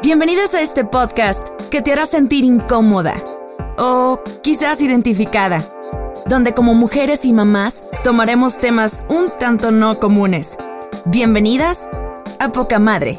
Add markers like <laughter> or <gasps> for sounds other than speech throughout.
Bienvenidos a este podcast que te hará sentir incómoda o quizás identificada, donde como mujeres y mamás tomaremos temas un tanto no comunes. Bienvenidas a Poca Madre.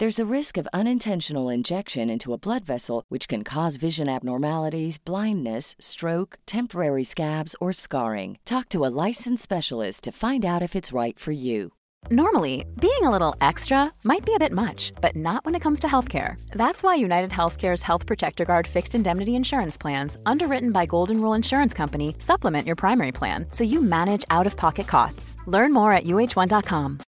There's a risk of unintentional injection into a blood vessel, which can cause vision abnormalities, blindness, stroke, temporary scabs, or scarring. Talk to a licensed specialist to find out if it's right for you. Normally, being a little extra might be a bit much, but not when it comes to healthcare. That's why United Healthcare's Health Protector Guard fixed indemnity insurance plans, underwritten by Golden Rule Insurance Company, supplement your primary plan so you manage out of pocket costs. Learn more at uh1.com.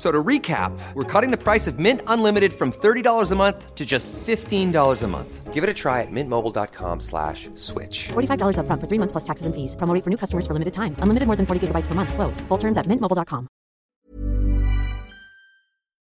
F- So to recap, we're cutting the price of Mint Unlimited from $30 a month to just $15 a month. Give it a try at mintmobile.com slash switch. $45 upfront for three months plus taxes and fees. Promo for new customers for limited time. Unlimited more than 40 gigabytes per month. Slows. Full terms at mintmobile.com.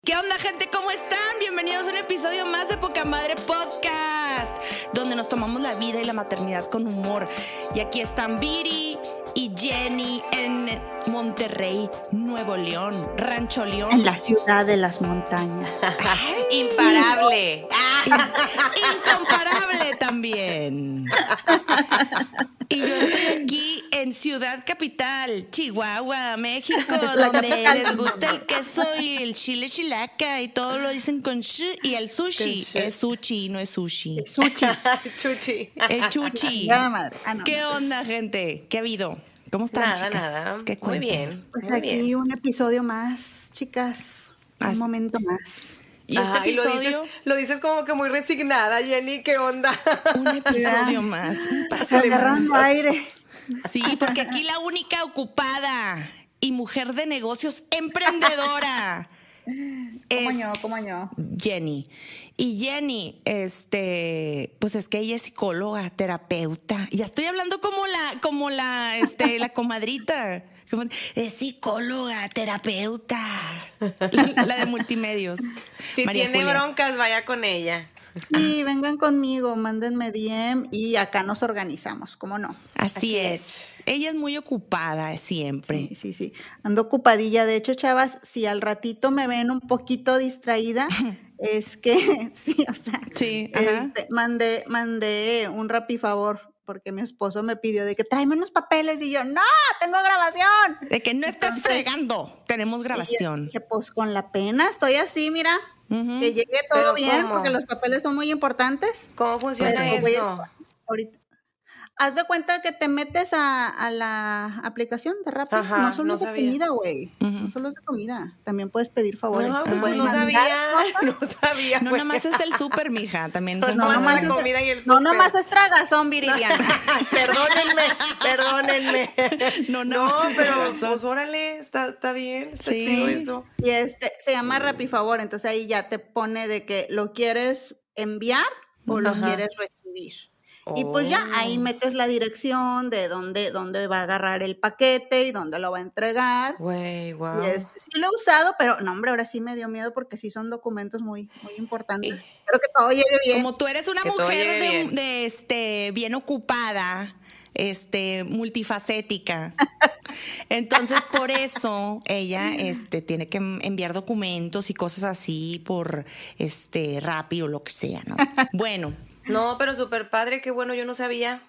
¿Qué onda, gente? ¿Cómo están? Bienvenidos a un episodio más de Poca Madre Podcast, donde nos tomamos la vida y la maternidad con humor. Y aquí están Viri y Jenny en Monterrey, Nuevo León, Rancho León. En la ciudad de las montañas. <laughs> Imparable. <laughs> Incomparable también. <laughs> Y yo estoy aquí en Ciudad Capital, Chihuahua, México, <laughs> donde les gusta el queso y el chile chilaca y todo lo dicen con sh y el sushi. Es sushi, no es sushi. Sushi. <laughs> Chuchi. El chuchi. Nada madre. Ah, no. ¿Qué onda, gente? ¿Qué ha habido? ¿Cómo están, Nada, chicas? nada. ¿Qué Muy bien. Pues muy aquí bien. un episodio más, chicas. As- Un momento más. Y este lo episodio, dices, lo dices como que muy resignada, Jenny, ¿qué onda? un <laughs> episodio más. Un Agarrando más. aire. Sí, porque aquí la única ocupada y mujer de negocios emprendedora <laughs> ¿Cómo es yo? ¿Cómo yo? Jenny. Y Jenny, este, pues es que ella es psicóloga, terapeuta. Ya estoy hablando como la, como la, este, la comadrita. Como- Es psicóloga, terapeuta. La, <laughs> la de multimedios. Si María tiene Julia. broncas, vaya con ella. Sí, vengan conmigo, mándenme DM y acá nos organizamos, ¿cómo no? Así, Así es. Ella es muy ocupada siempre. Sí, sí, sí. Ando ocupadilla. De hecho, chavas, si al ratito me ven un poquito distraída, <laughs> es que, <laughs> sí, o sea, Sí, este, mandé, mandé un rapi favor porque mi esposo me pidió de que tráeme unos papeles y yo, no, tengo grabación. De que no estás Entonces- fregando. Tenemos grabación. Que pues con la pena estoy así, mira, que llegue todo ¿Pero bien cómo? porque los papeles son muy importantes. ¿Cómo funciona Pero voy a- eso? ahorita. Haz de cuenta que te metes a, a la aplicación de Rappi. Ajá, no solo no es de sabía. comida, güey. No solo es de comida. También puedes pedir favores. No, Te pues pueden no mandar sabía, cosas. <laughs> no sabía. No, nada más es el súper, mija. También son No, No, nomás la es, comida y el no, súper. nomás es tragazón, Viridiana. perdónenme, perdónenme. No, No, pero pues órale, está, está bien, está Sí. chido eso. Y este, se llama Rappi Favor, entonces ahí ya te pone de que lo quieres enviar o lo quieres recibir. Y pues ya ahí Oh. metes la dirección de dónde, dónde va a agarrar el paquete y dónde lo va a entregar. Güey, wow. Este, sí lo he usado, pero no, hombre, ahora sí me dio miedo porque sí son documentos muy, muy importantes. Espero que todo llegue bien. Como tú eres una Que mujer de, bien. de, este bien ocupada, este multifacética. <laughs> Entonces, por eso ella este tiene que enviar documentos y cosas así por este Rappi o lo que sea, ¿no? <laughs> Bueno, No, pero súper padre, qué bueno, yo no sabía.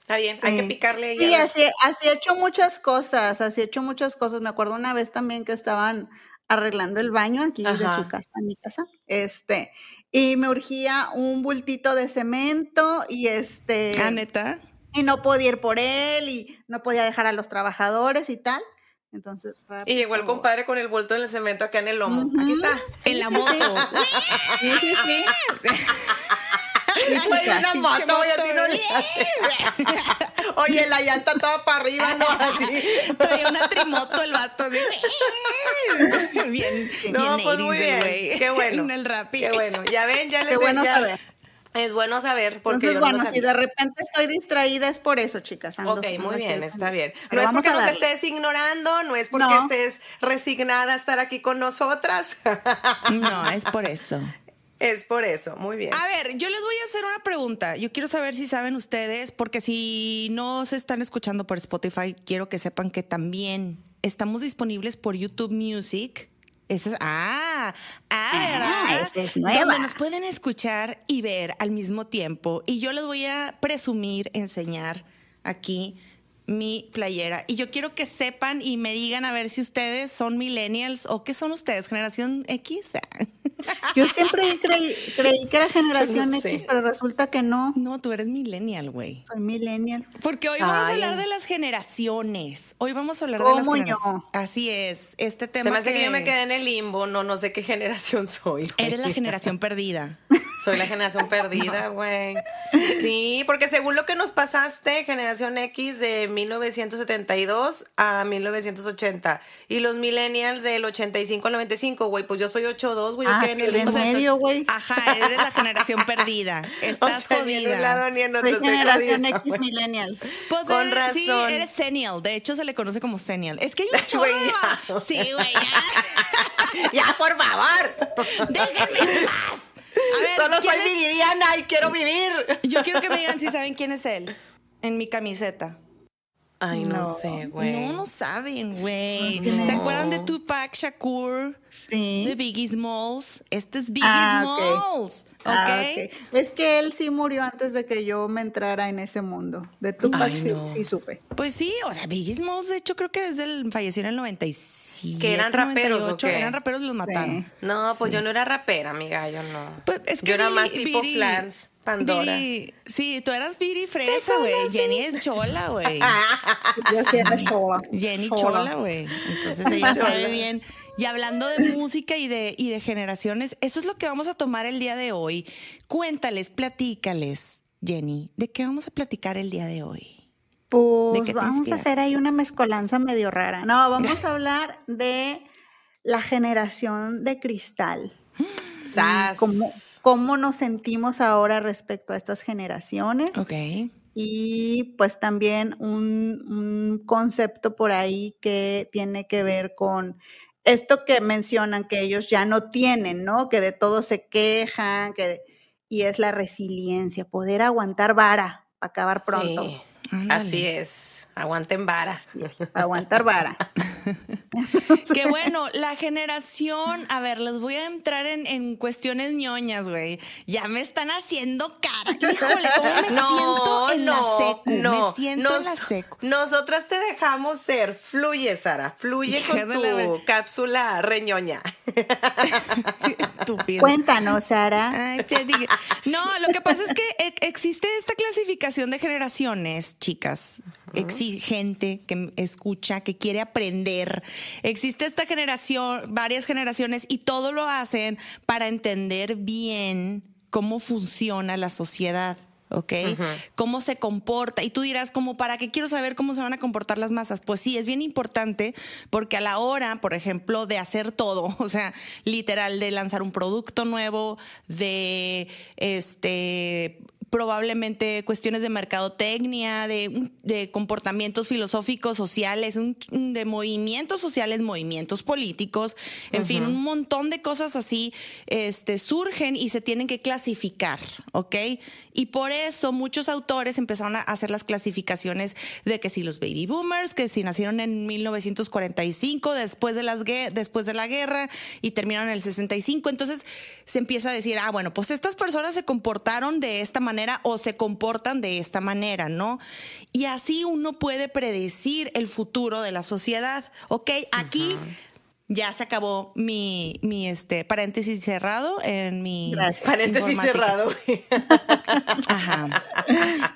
Está bien, hay que picarle. Sí, así, así he hecho muchas cosas, así he hecho muchas cosas. Me acuerdo una vez también que estaban arreglando el baño aquí de su casa, mi casa, este, y me urgía un bultito de cemento y este, Ah, neta. y no podía ir por él y no podía dejar a los trabajadores y tal. Entonces, Y llegó el rápido. compadre con el bulto en el cemento acá en el lomo. Aquí está. En la moto. Sí, sí, sí. <laughs> Una moto, así no. <laughs> Oye, la llanta toda para arriba, no, así. Traía una trimoto el vato. así. <laughs> Bien, No, bien pues muy 80s, bien. Qué bueno. En el rap. Qué bueno. Ya ven, ya les Qué bueno ya- saber. Es bueno saber porque Entonces, no bueno, si de repente estoy distraída es por eso, chicas. ando- Ok, muy bien, está bien. No es porque nos estés ignorando, no es porque No. estés resignada a estar aquí con nosotras. No, es por eso. Es por eso, muy bien. A ver, yo les voy a hacer una pregunta. Yo quiero saber si saben ustedes, porque si no se están escuchando por Spotify, quiero que sepan que también estamos disponibles por YouTube Music. Esa es, ah, ah, ¿verdad? esa es nueva. Donde nos pueden escuchar y ver al mismo tiempo. Y yo les voy a presumir, enseñar aquí mi playera. Y yo quiero que sepan y me digan a ver si ustedes son millennials o qué son ustedes, generación X. Yo siempre creí, creí que era generación no sé. X, pero resulta que no. No, tú eres millennial, güey. Soy millennial. Porque hoy vamos a hablar de las generaciones. Hoy vamos a hablar de las ¿Cómo generaciones. Así es. Este tema. Se me hace que... yo me quedé en el limbo, no, no sé qué generación soy. Eres la generación perdida. <laughs> Soy la generación <laughs> perdida, güey. Sí, porque según lo que nos pasaste, generación X de 1972 a 1980 y los millennials del 85 al 95, güey, pues yo soy 82, güey, yo Ah, en el de limbo. medio, güey. Ajá, eres la generación perdida. <laughs> O Estás sea, ni en un lado jodida. ni en otro. Soy generación jodida, X millennial. Pues Con eres, sí, razón. eres senial. De hecho, se le conoce como senial. Es que hay un <laughs> chorro. Sí, güey, ya. Ya, por favor. Déjenme en paz. Ver, Solo ¿quién soy es- viridiana y quiero vivir. Yo quiero que me digan si saben quién es él. En mi camiseta. Ay, no, No. sé, güey. No, no saben, güey. No. ¿Se acuerdan de Tupac Shakur? Sí. De Biggie Smalls. Este es Biggie Ah, ok. Smalls. ¿Ok? Ah, ok. Es que él sí murió antes de que yo me entrara en ese mundo. De Tupac Ay, sí, no. sí supe. Pues sí, o sea, Biggie Smalls, de hecho, creo que desde el falleció en el 97. ¿Que eran raperos o 98. qué? Eran raperos y los mataron. No, pues yo no era rapera, amiga, yo no. Pues es que yo era más tipo Flans, Pandora. Sí, tú eras Viri Fresa, güey. Jenny es chola, güey. <laughs> Yo sí era chola. Jenny Chola. Chola, güey. Entonces ella sabe bien. Y hablando de música y de, y de generaciones, eso es lo que vamos a tomar el día de hoy. Cuéntales, platícales, Jenny, ¿de qué vamos a platicar el día de hoy? ¿De Pues vamos a hacer ahí una mezcolanza medio rara. No, vamos a hablar de la generación de cristal. <gasps> Sas. Cómo, cómo nos sentimos ahora respecto a estas generaciones. Ok. Y pues también un, un concepto por ahí que tiene que ver con esto que mencionan que ellos ya no tienen, ¿no? Que de todo se quejan, que de- y es la resiliencia, poder aguantar vara para acabar pronto. Sí, Ándale. así es. Aguanten vara. <laughs> Aguantar vara. <laughs> Qué bueno, la generación, a ver, les voy a entrar en, en cuestiones ñoñas, güey. Ya me están haciendo cara. <laughs> Híjole, ¿cómo me siento en la secu? me siento en la secu. Nosotras te dejamos ser. Fluye, Sara. Fluye con tu cápsula reñoña. Estúpido. Cuéntanos, Sara. Ay, te digo. No, lo que pasa es que e- existe esta clasificación de generaciones, chicas. Existe gente que escucha, que quiere aprender. Existe esta generación, varias generaciones, y todo lo hacen para entender bien cómo funciona la sociedad. ¿Ok? Cómo se comporta. Y tú dirás, como, ¿para qué quiero saber cómo se van a comportar las masas? Pues sí, es bien importante porque a la hora, por ejemplo, de hacer todo, <laughs> o sea, literal, de lanzar un producto nuevo, de este probablemente cuestiones de mercadotecnia, de, de comportamientos filosóficos, sociales, un- de movimientos sociales, movimientos políticos, en fin, un montón de cosas así este, surgen y se tienen que clasificar, ¿ok? Y por eso muchos autores empezaron a hacer las clasificaciones de que si los baby boomers, que si nacieron en 1945, después de, las, después de la guerra y terminaron en el 65, entonces se empieza a decir, ah, bueno, pues estas personas se comportaron de esta manera o se comportan de esta manera, ¿no? Y así uno puede predecir el futuro de la sociedad. Ok, aquí ya se acabó mi, mi este, paréntesis cerrado en mi. Gracias. Paréntesis cerrado. <laughs> Ajá.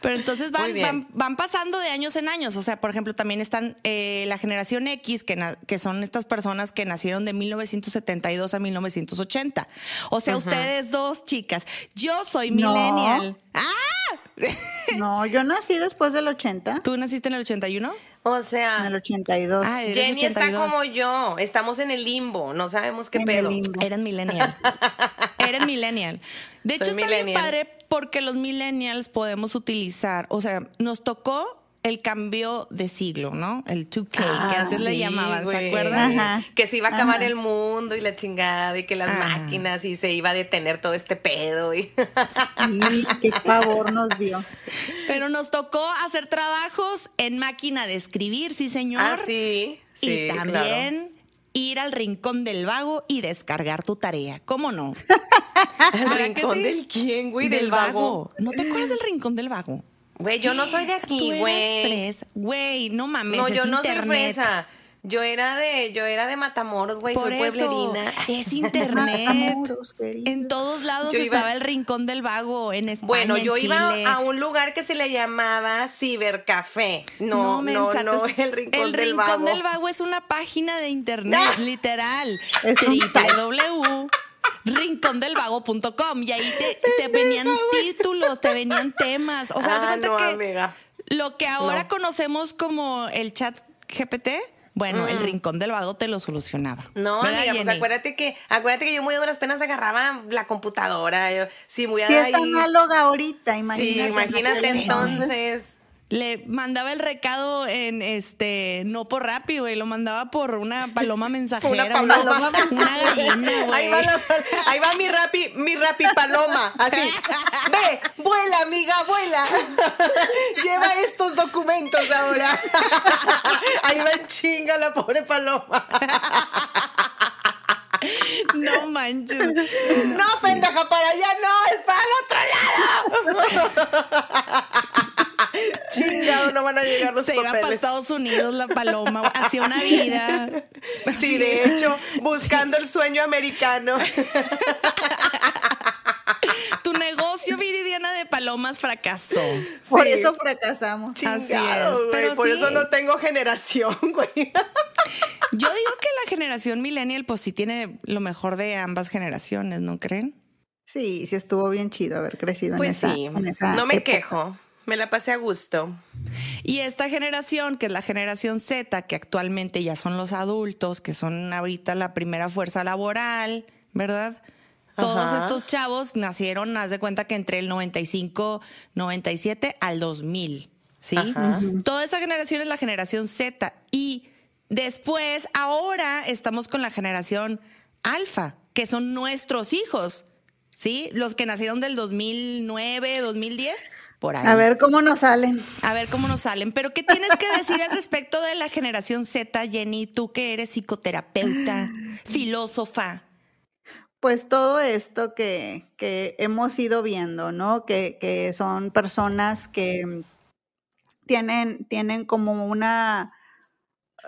Pero entonces van, van, van pasando de años en años. O sea, por ejemplo, también están eh, la generación X, que, que son estas personas que nacieron de 1972 a 1980. O sea, ustedes dos chicas. Yo soy No. millennial. ¡Ah! No, yo nací después del 80, ¿Tú naciste en el 81? O en sea, el 82. Ah, eres Jenny está 82. como yo. Estamos en el limbo. No sabemos qué en pedo. el limbo. Eres millennial. <laughs> Eres millennial. De hecho, está bien padre porque los millennials podemos utilizar, o sea, nos tocó el cambio de siglo, ¿no? El 2K, que Ah, antes le llamaban, ¿se acuerdan? Ajá. Que se iba a acabar Ajá. el mundo y la chingada y que las Ajá. máquinas y se iba a detener todo este pedo. Y... <laughs> Sí, qué pavor nos dio. Pero nos tocó hacer trabajos en máquina de escribir, sí, señor. ah, sí. Sí, y también ir al rincón del vago y descargar tu tarea. ¿Cómo no? <laughs> ¿El ¿Verdad que rincón sí? del quién, güey? Del, vago. ¿No te acuerdas del rincón del vago? Güey, yo no soy de <gasps> aquí, güey. Güey, no mames. No, es yo no soy internet. fresa. Yo era de, yo era de Matamoros, güey, soy eso, pueblerina. es <laughs> internet. En todos lados Yo iba- estaba el rincón del vago en España, Bueno, en yo iba a un lugar que se le llamaba Cibercafé. No, no, mensa, no, te- el Rincón, el del, Rincón Vago. del Vago es una página de internet, ¡Ah! <laughs> literal. Es un site. www.rincondelvago.com y ahí te, <laughs> te venían títulos, te venían temas. O sea, de Ah, cuenta no, que amiga. lo que ahora No. conocemos como el chat GPT, bueno, el Rincón del Vago te lo solucionaba. Mm. No, ¿Verdad, amiga, pues acuérdate que, acuérdate que yo muy a duras penas agarraba la computadora. Yo, sí, muy Si es análoga ahorita, Sí, imagínate. imagínate en aquel entonces. Le mandaba el recado en este, no por Rappi, güey, lo mandaba por una paloma <laughs> mensajera. Una una, paloma. una <laughs> gallina, güey. Ahí va, la- ahí va mi rapi, mi rapi paloma. Así. <laughs> Ve, vuela, amiga, vuela. Lleva estos documentos ahora. Ahí va en chinga la pobre paloma. No manches. No, pendeja, para allá no, es para el otro lado. <laughs> Chingado, no van a llegar los Se iba para papeles. Estados Unidos la paloma, hacía una <laughs> vida. Sí, de hecho, buscando el sueño americano. <laughs> Tu negocio, Viridiana de Palomas, fracasó. Por Sí. eso fracasamos. Así Chingado, es, güey, pero por sí. eso no tengo generación, güey. Yo digo que la generación millennial, pues sí tiene lo mejor de ambas generaciones, ¿no creen? Sí, sí estuvo bien chido haber crecido en Pues esa sí, en esa no me época. quejo. Me la pasé a gusto. Y esta generación, que es la generación Z, que actualmente ya son los adultos, que son ahorita la primera fuerza laboral, ¿verdad? Todos Ajá. estos chavos nacieron, haz de cuenta que entre el 95, 97 al 2000, ¿sí? Ajá. Toda esa generación es la generación Z. Y después, ahora estamos con la generación alfa, que son nuestros hijos, ¿sí? Los que nacieron del 2009, 2010, por ahí. A ver cómo nos salen. A ver cómo nos salen. Pero, ¿qué tienes que decir al respecto de la generación Z, Jenny? Tú que eres psicoterapeuta, filósofa. Pues todo esto que, que hemos ido viendo, ¿no? Que, que son personas que tienen, tienen como una,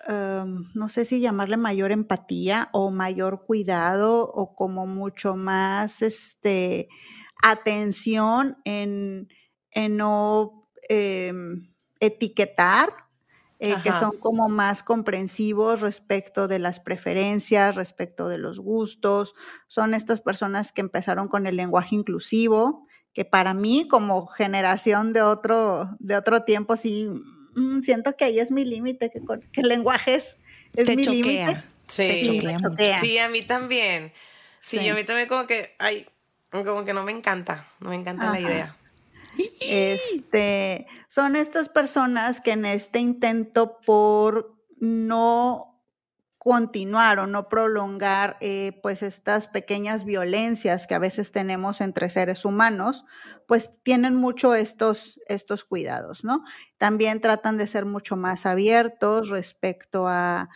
em, no sé si llamarle mayor empatía o mayor cuidado o como mucho más este, atención en, en no em, etiquetar eh, que son como más comprensivos respecto de las preferencias, respecto de los gustos. Son estas personas que empezaron con el lenguaje inclusivo, que para mí como generación de otro, de otro tiempo, sí, mm, siento que ahí es mi límite, que, con- que el lenguaje es, es Te mi límite. Sí. A mí también. Sí, Sí. a mí también como que, ay, como que no me encanta, no me encanta la idea. Este, son estas personas que en este intento por no continuar o no prolongar eh, pues estas pequeñas violencias que a veces tenemos entre seres humanos, pues tienen mucho estos, estos cuidados, ¿no? También tratan de ser mucho más abiertos respecto a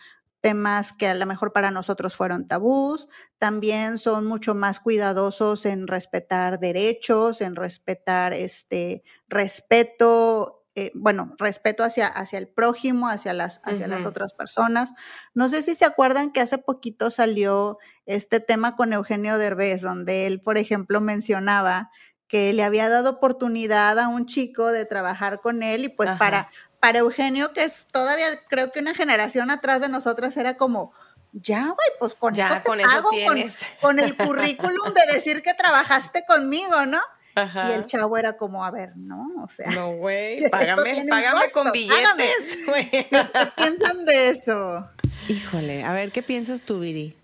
temas que a lo mejor para nosotros fueron tabús, también son mucho más cuidadosos en respetar derechos, en respetar este respeto eh, bueno, respeto hacia, hacia el prójimo, hacia, las, hacia las otras personas. No sé si se acuerdan que hace poquito salió este tema con Eugenio Derbez, donde él, por ejemplo, mencionaba que le había dado oportunidad a un chico de trabajar con él y pues para, para Eugenio, que es todavía creo que una generación atrás de nosotros, era como, ya, güey, pues con ya, eso, con, eso tienes. con el currículum de decir que trabajaste conmigo, ¿no? Y el chavo era como, a ver, no, o sea. No, güey, <laughs> págame, págame con billetes, güey. <laughs> ¿Qué piensan de eso? Híjole, a ver, ¿qué piensas tú, Viri?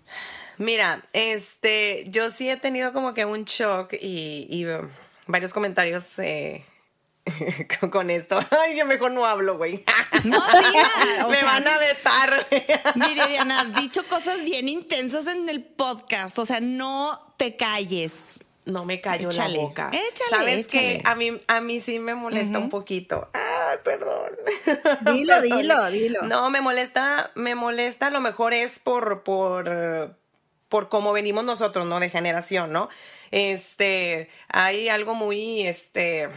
Mira, este, yo sí he tenido como que un shock y, varios comentarios eh, <laughs> con esto. Ay, yo mejor no hablo, güey. <laughs> No. <laughs> Me van a vetar. Mire, Diana, has dicho cosas bien intensas en el podcast. O sea, no te calles no me cayó la boca. Échale, ¿Sabes qué? A mí, a mí sí me molesta un poquito. Ay, perdón. Dilo, dilo, dilo. No, me molesta, me molesta, a lo mejor es por, por, por cómo venimos nosotros, ¿no? De generación, ¿no? Este, hay algo muy, este,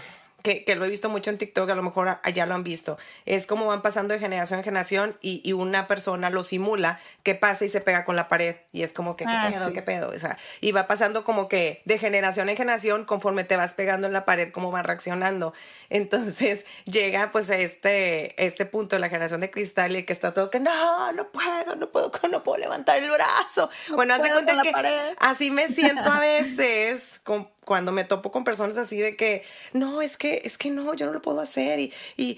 que, lo he visto mucho en TikTok, a lo mejor allá lo han visto, es como van pasando de generación en generación y, una persona lo simula que pasa y se pega con la pared y es como que, ¿qué ah, pedo? ¿Qué pedo? O sea, y va pasando como que de generación en generación, conforme te vas pegando en la pared, cómo va reaccionando. Entonces <laughs> llega pues a este, este punto de la generación de cristal y que está todo que no, no puedo, no puedo, <laughs> no puedo levantar el brazo. bueno, hace cuenta que así me siento a <laughs> veces con cuando me topo con personas así de que, no, es que, es que no, yo no lo puedo hacer y, y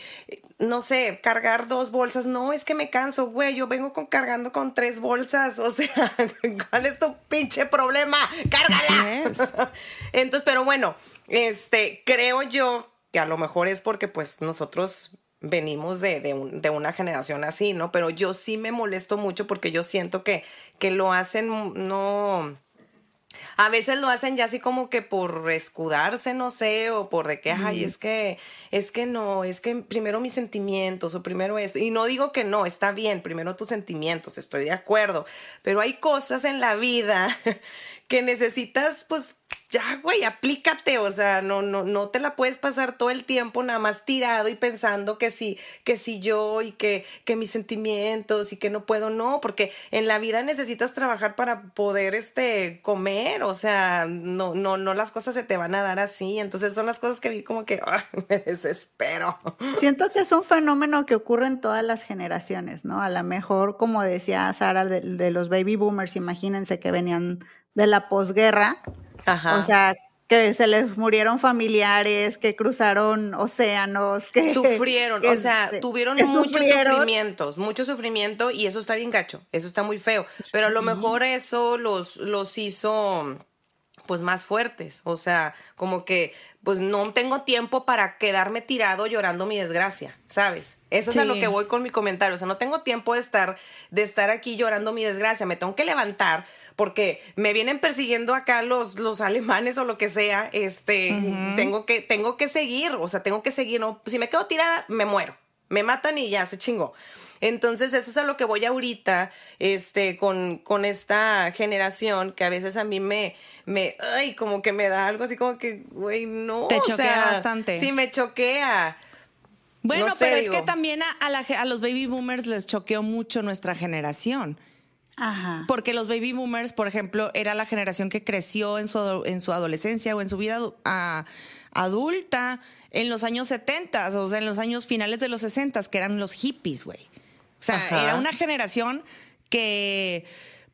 no sé, cargar dos bolsas, no, es que me canso, güey, yo vengo con, cargando con tres bolsas, <laughs> o sea, ¿cuál es tu pinche problema? Cárgala. <laughs> Entonces, pero bueno, este, creo yo que a lo mejor es porque pues nosotros venimos de, de, un, de, una generación así, ¿no? Pero yo sí me molesto mucho porque yo siento que, que lo hacen, no, a veces lo hacen ya así como que por escudarse, no sé, o por de que, ay, es que, es que no, es que primero mis sentimientos o primero esto. Y no digo que no, está bien, primero tus sentimientos, estoy de acuerdo, pero hay cosas en la vida <laughs> que necesitas, pues, ya, güey, aplícate, o sea, no, no, no te la puedes pasar todo el tiempo nada más tirado y pensando que sí, que sí yo y que, que mis sentimientos y que no puedo, no, porque en la vida necesitas trabajar para poder, este, comer, o sea, no, no, no las cosas se te van a dar así, entonces son las cosas que vi como que <laughs> me desespero. Siento que es un fenómeno que ocurre en todas las generaciones, ¿no? A lo mejor, como decía Sara, de, de los baby boomers, imagínense que venían de la posguerra, o sea, que se les murieron familiares, que cruzaron océanos, que sufrieron, o sea, tuvieron muchos sufrimientos, mucho sufrimiento y eso está bien gacho, eso está muy feo, pero a lo mejor eso los los hizo pues más fuertes, o sea, como que pues no tengo tiempo para quedarme tirado llorando mi desgracia, ¿sabes? Eso es a lo que voy con mi comentario, o sea, no tengo tiempo de estar de estar aquí llorando mi desgracia, me tengo que levantar porque me vienen persiguiendo acá los, los alemanes o lo que sea, este, tengo, que, tengo que seguir, o sea, tengo que seguir, no, si me quedo tirada, me muero, me matan y ya se chingó. Entonces, eso es a lo que voy ahorita, este, con, con esta generación que a veces a mí me, me, ay, como que me da algo así como que, güey, no. Te choquea bastante. Sí, me choquea. Bueno, pero es que también a, a los baby boomers les choqueó mucho nuestra generación. Porque los baby boomers, por ejemplo, era la generación que creció en su, en su adolescencia o en su vida adulta en los años 70, o sea, en los años finales de los 60, que eran los hippies, güey. O sea, era una generación que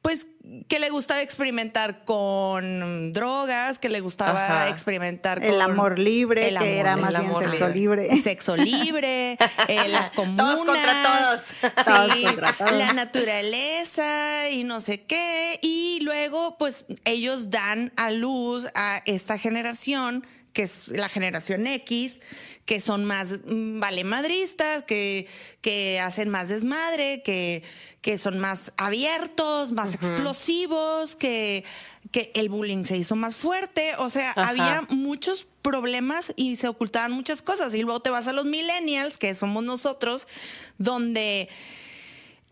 pues que le gustaba experimentar con drogas, que le gustaba experimentar con el amor libre, que era más bien sexo libre. Sexo libre, eh, <laughs> las comunas. Todos contra todos. Sí, la naturaleza y no sé qué. Y luego, pues, ellos dan a luz a esta generación, que es la generación X, que son más mm, valemadristas, que, que hacen más desmadre, que que son más abiertos, más explosivos, que, que el bullying se hizo más fuerte. O sea, había muchos problemas y se ocultaban muchas cosas. Y luego te vas a los millennials, que somos nosotros, donde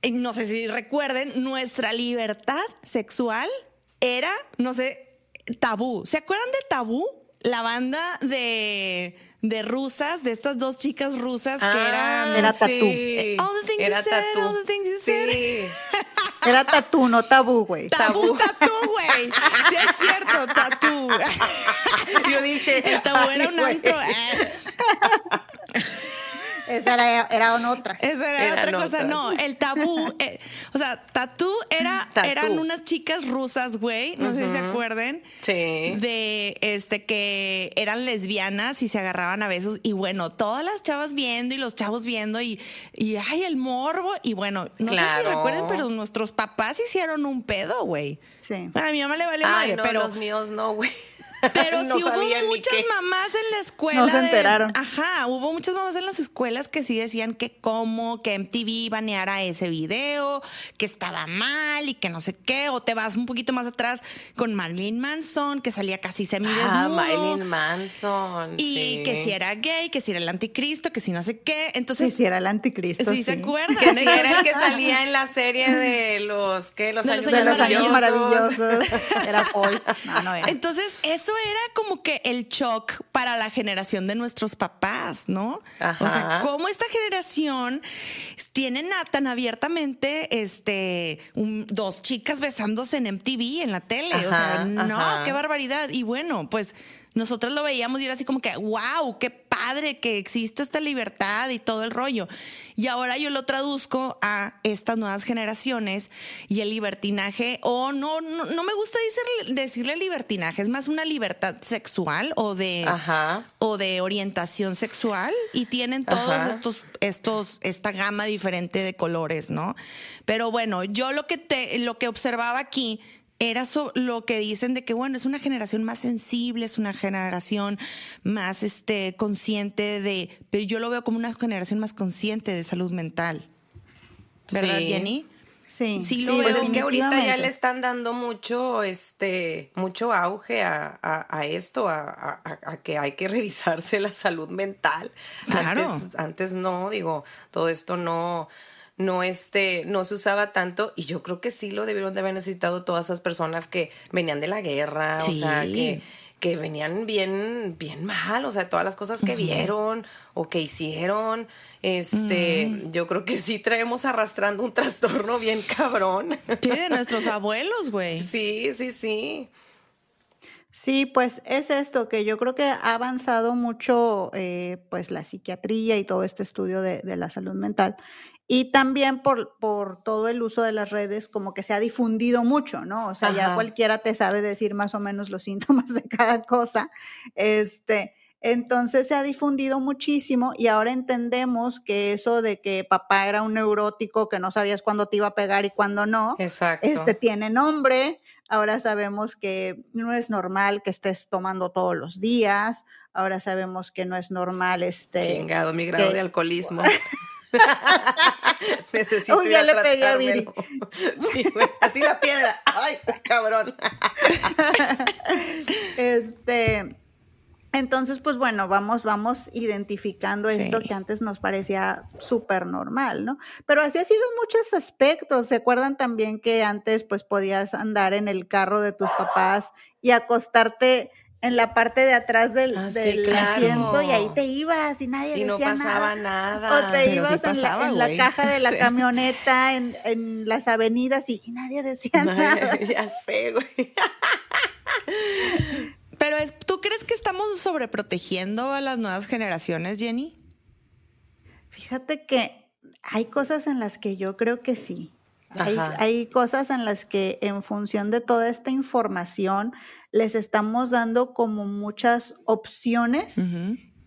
eh, no sé si recuerden, nuestra libertad sexual era, no sé, tabú. ¿Se acuerdan de tabú? La banda de de rusas, de estas dos chicas rusas que Ah, eran Era tatú. All the things Era you said, tatú. all the things you said. Sí. <laughs> Era tatú, no tabú, güey. Tabú, <laughs> tatú, güey. Sí es cierto, tatú. <laughs> Yo dije, El tabú era un antro. Esa era, eran otras. Esa era Eran otra cosa. otras. No, el tabú. eh, o sea, tatú era, Tatú. eran unas chicas rusas, güey. No sé si se acuerden. Sí. De este que eran lesbianas y se agarraban a besos. Y bueno, todas las chavas viendo y los chavos viendo y, y ay, el morbo. Y bueno, no sé si recuerden, pero nuestros papás hicieron un pedo, güey. Sí. Bueno, a mi mamá le vale Ay, madre, no, pero. los míos no, güey. Pero <laughs> no sí hubo muchas qué. mamás en la escuela. No se de- enteraron. ajá, hubo muchas mamás en las escuelas que sí decían que cómo, que MTV baneara ese video, que estaba mal y que no sé qué. O te vas un poquito más atrás con Marilyn Manson, que salía casi semidesnudo. Ah, Marilyn Manson. Y sí. que si era gay, que si era el anticristo, que si no sé qué. Entonces, sí, era el anticristo. sí, Sí, se acuerdan. Que si era el que salía en la serie de los, ¿qué? Los De años los De los años maravillosos. maravillosos. <laughs> Era Paul. No, no era. Entonces, eso era como que el shock para la generación de nuestros papás, ¿no? Ajá. O sea, cómo esta generación tienen tan abiertamente este un- dos chicas besándose en MTV, en la tele. o sea, no, ajá. qué barbaridad. Y bueno, pues nosotros lo veíamos y era así como que, wow, qué padre que existe esta libertad y todo el rollo. Y ahora yo lo traduzco a estas nuevas generaciones y el libertinaje, o no, no, no me gusta decirle, decirle libertinaje, es más una libertad sexual o de, Ajá. o de orientación sexual y tienen todos Ajá. estos, estos, esta gama diferente de colores, ¿no? Pero bueno, yo lo que te, lo que observaba aquí era so- lo que dicen de que bueno, es una generación más sensible, es una generación más este consciente de, pero yo lo veo como una generación más consciente de salud mental. ¿Verdad, Sí. Jenny? Sí, Sí, sí, lo Pues veo es que ahorita ya le están dando mucho, este, mucho auge a, a- a esto, a, a- a- a que hay que <laughs> revisarse la salud mental. Claro. Antes, antes no, digo, todo esto no, no, este, no se usaba tanto y yo creo que sí lo debieron de haber necesitado todas esas personas que venían de la guerra, o sea, que, que venían bien, bien mal, o sea, todas las cosas que vieron o que hicieron. Este, yo creo que sí traemos arrastrando un trastorno bien cabrón. Sí, de <laughs> nuestros abuelos, güey. Sí, sí, sí. Sí, pues es esto, que yo creo que ha avanzado mucho pues pues la psiquiatría y todo este estudio de, de la salud mental. Y también por, por todo el uso de las redes, como que se ha difundido mucho, ¿no? O sea, ya cualquiera te sabe decir más o menos los síntomas de cada cosa. Este, entonces se ha difundido muchísimo y ahora entendemos que eso de que papá era un neurótico, que no sabías cuándo te iba a pegar y cuándo no, Exacto. este tiene nombre. Ahora sabemos que no es normal que estés tomando todos los días. Ahora sabemos que no es normal este. Chingado, mi grado que- de alcoholismo. <laughs> <laughs> Necesito Uy, ir ya a le pegué a tratármelo. <laughs> Sí, güey, así la piedra. Ay, cabrón. <laughs> Este, entonces, pues bueno, vamos, vamos identificando esto que antes nos parecía súper normal, ¿no? Pero así ha sido en muchos aspectos. ¿Se acuerdan también que antes pues podías andar en el carro de tus papás y acostarte en la parte de atrás del, Ah, sí, del claro. asiento y ahí te ibas y nadie Y no decía pasaba nada? nada. O te Pero sí ibas en, la, en la güey. caja de la <laughs> Sí. camioneta, en, en las avenidas y, y nadie decía nada. Ay, <laughs> ya sé, güey. <laughs> Pero es, ¿tú crees que estamos sobreprotegiendo a las nuevas generaciones, Jenny? Fíjate que hay cosas en las que yo creo que sí. Hay, hay cosas en las que en función de toda esta información les estamos dando como muchas opciones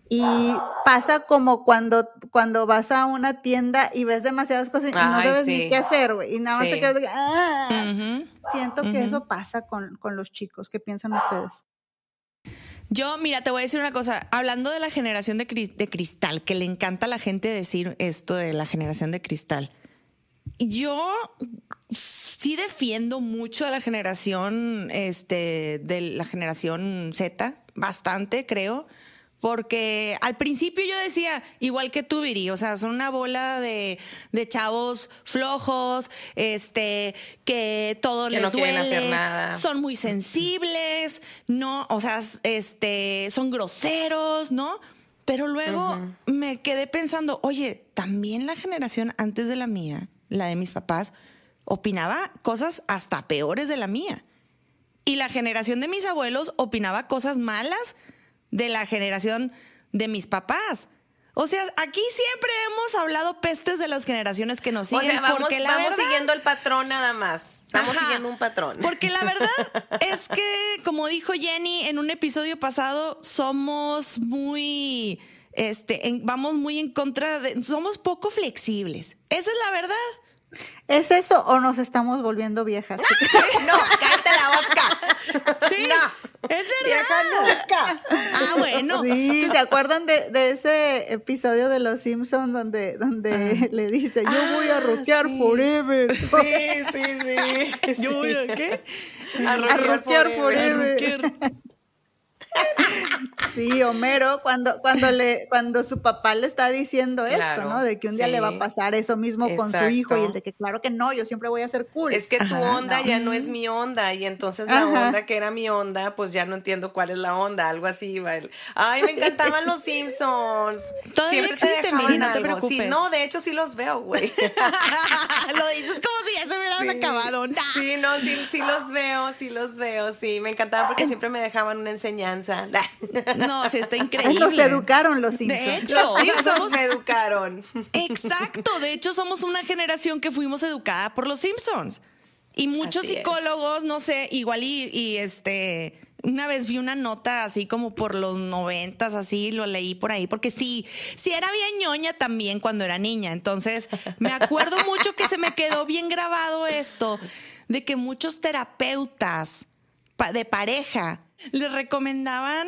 y pasa como cuando, cuando vas a una tienda y ves demasiadas cosas y no sabes sí. ni qué hacer, güey. Y nada más te quedas de, "Ah". Ujú. Siento que eso pasa con, con los chicos. ¿Qué piensan ustedes? Yo, mira, te voy a decir una cosa. Hablando de la generación de, cri- de cristal, que le encanta a la gente decir esto de la generación de cristal. Yo sí defiendo mucho a la generación, este, de la generación Z, bastante, creo, Porque al principio yo decía, igual que tú, Viri, o sea, son una bola de, de chavos flojos, este, que todo Que les no quieren duele, hacer nada. son muy sensibles, no, o sea, este, son groseros, ¿no? Pero luego me quedé pensando, oye, también la generación antes de la mía, la de mis papás, opinaba cosas hasta peores de la mía. Y la generación de mis abuelos opinaba cosas malas de la generación de mis papás. O sea, aquí siempre hemos hablado pestes de las generaciones que nos O siguen sea, vamos, porque la vamos verdad, siguiendo el patrón nada más. Estamos Ajá. siguiendo un patrón. Porque la verdad <laughs> es que, como dijo Jenny en un episodio pasado, somos muy, este, en- vamos muy en contra de, somos poco flexibles. Esa es la verdad. ¿Es eso o nos estamos volviendo viejas? <laughs> no, cállate la boca. Sí, No. es Vieja verdad. nunca. Ah, bueno. Sí, ¿se acuerdan de, de ese episodio de Los Simpsons donde, donde le dice, yo voy a Ah, rockear sí. forever? Sí, sí, <laughs> sí. Yo voy a- ¿qué? A A rockear forever. ¿Qué? Sí, Homero, cuando, cuando, le, cuando su papá le está diciendo esto, ¿no? De que un día le va a pasar eso mismo con su hijo y el de que claro que no, yo siempre voy a ser cool. Es que tu onda no. ya no es mi onda y entonces la Ajá. onda que era mi onda, pues ya no entiendo cuál es la onda, algo así. el- Ay, me encantaban los Simpsons. Todavía Siempre te existen, dejaban Miri, no te algo. Sí, preocupes. no, de hecho sí los veo, güey. <laughs> Lo dices como si ya se hubieran acabado. Nah. Sí, no, sí, sí los veo, sí los veo, sí. Me encantaban porque siempre me dejaban una enseñanza. No, sí, está <laughs> increíble. los educaron los Simpsons. De hecho, Los o sea, Simpsons somos- me educaron. Exacto, de hecho somos una generación que fuimos educada por los Simpsons. Y muchos Así es. psicólogos, no sé, igual y, y, este, una vez vi una nota así como por los noventas, así lo leí por ahí, porque sí, sí era bien ñoña también cuando era niña. Entonces, me acuerdo mucho que se me quedó bien grabado esto de que muchos terapeutas de pareja les recomendaban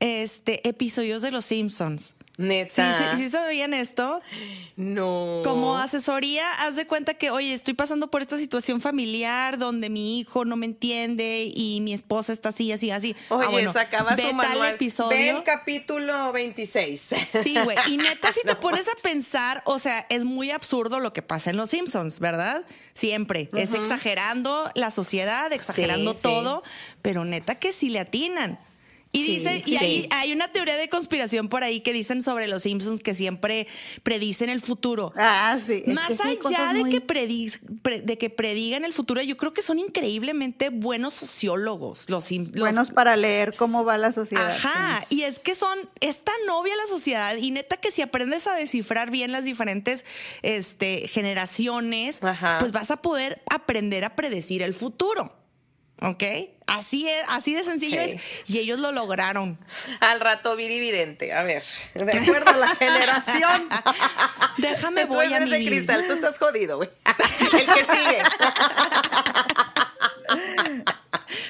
este episodios de los Simpsons. Sí, Neta. sí, sí sabían esto. No. Como asesoría, haz de cuenta que, oye, estoy pasando por esta situación familiar donde mi hijo no me entiende y mi esposa está así, así, así. Oye, Ah, bueno, sacaba ve su tal manual. episodio. Ve el capítulo 26. Sí, güey. Y neta, si <laughs> te pones a pensar, o sea, es muy absurdo lo que pasa en Los Simpsons, ¿verdad? Siempre. Es exagerando la sociedad, exagerando Sí, sí. todo, pero neta que sí le atinan. Y Sí, dicen, y hay, hay una teoría de conspiración por ahí que dicen sobre los Simpsons que siempre predicen el futuro. Ah, sí. es Más que allá de, muy- que predi- pre- de que predigan el futuro, yo creo que son increíblemente buenos sociólogos. Los, los- buenos para leer cómo va la sociedad. Ajá, y es que son, es tan novia la sociedad y neta que si aprendes a descifrar bien las diferentes este, generaciones, Ajá. pues vas a poder aprender a predecir el futuro. ¿Ok? Así es, así de sencillo es. Y ellos lo lograron. Al rato virividente. A ver, de acuerdo a la <laughs> generación. Déjame tú voy a eres de mi- cristal, tú estás jodido, güey. <laughs> El que sigue.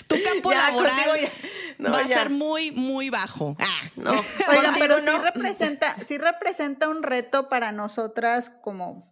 Tu campo Ya, laboral contigo ya- no, va a ser muy, muy bajo. Ah, No. Pero sí no. representa, sí representa un reto para nosotras como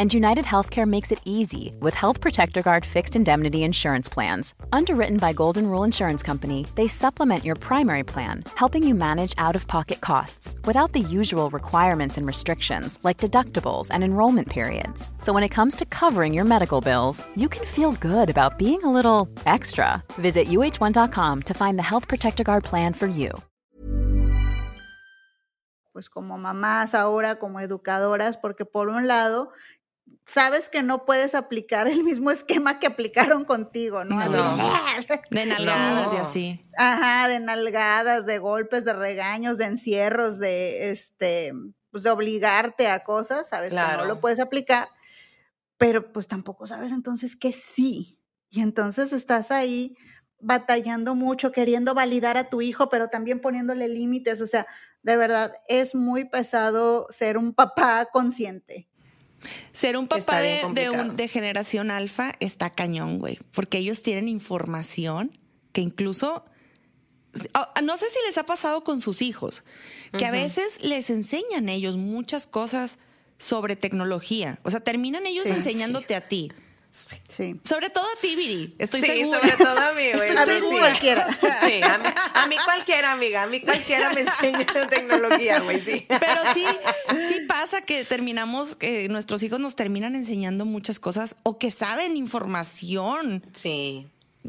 And United Healthcare makes it easy with Health Protector Guard fixed indemnity insurance plans. Underwritten by Golden Rule Insurance Company, they supplement your primary plan, helping you manage out of pocket costs without the usual requirements and restrictions like deductibles and enrollment periods. So when it comes to covering your medical bills, you can feel good about being a little extra. Visit uh1.com to find the Health Protector Guard plan for you. Pues como mamás ahora, como educadoras, porque por un lado sabes que no puedes aplicar el mismo esquema que aplicaron contigo, ¿no? de nalgadas y así. Ajá, de nalgadas, de golpes, de regaños, de encierros, de este, pues de obligarte a cosas, sabes que no lo puedes aplicar, pero pues tampoco sabes entonces que sí. Y entonces estás ahí batallando mucho, queriendo validar a tu hijo, pero también poniéndole límites. O sea, de verdad, es muy pesado ser un papá consciente. Ser un papá de, generación alfa está cañón, güey, porque ellos tienen información que incluso, ah, no sé si les ha pasado con sus hijos, que a veces les enseñan ellos muchas cosas sobre tecnología, o sea, terminan ellos enseñándote a ti. Sí. Sobre todo a ti, Viri. Estoy sí, segura. sobre todo a mí. Estoy segura. cualquiera. Sí, a mí, a mí, cualquiera, amiga. A mí cualquiera me enseña <laughs> tecnología, güey, sí. Pero sí, sí pasa que terminamos, que nuestros hijos nos terminan enseñando muchas cosas o que saben información. Sí.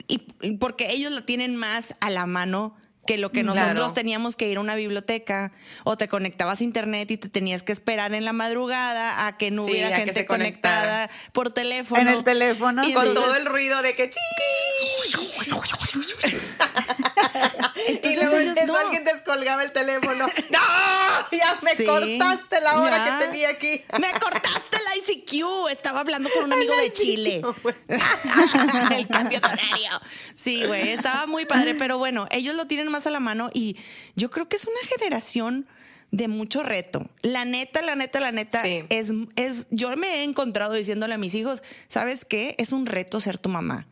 Y porque ellos la tienen más a la mano que lo que nosotros teníamos que ir a una biblioteca o te conectabas a internet y te tenías que esperar en la madrugada a que no hubiera gente conectada por teléfono. En el teléfono. Y con todo el ruido de que <laughs> Entonces y luego alguien descolgaba el teléfono. <laughs> ¡No! Ya me cortaste la hora que tenía aquí. <laughs> Me cortaste la ICQ. Estaba hablando con un amigo de Chile. <laughs> el cambio de horario. Sí, güey. Estaba muy padre, pero bueno, ellos lo tienen más a la mano y yo creo que es una generación de mucho reto. La neta, la neta, la neta, es, es, yo me he encontrado diciéndole a mis hijos, ¿sabes qué? Es un reto ser tu mamá.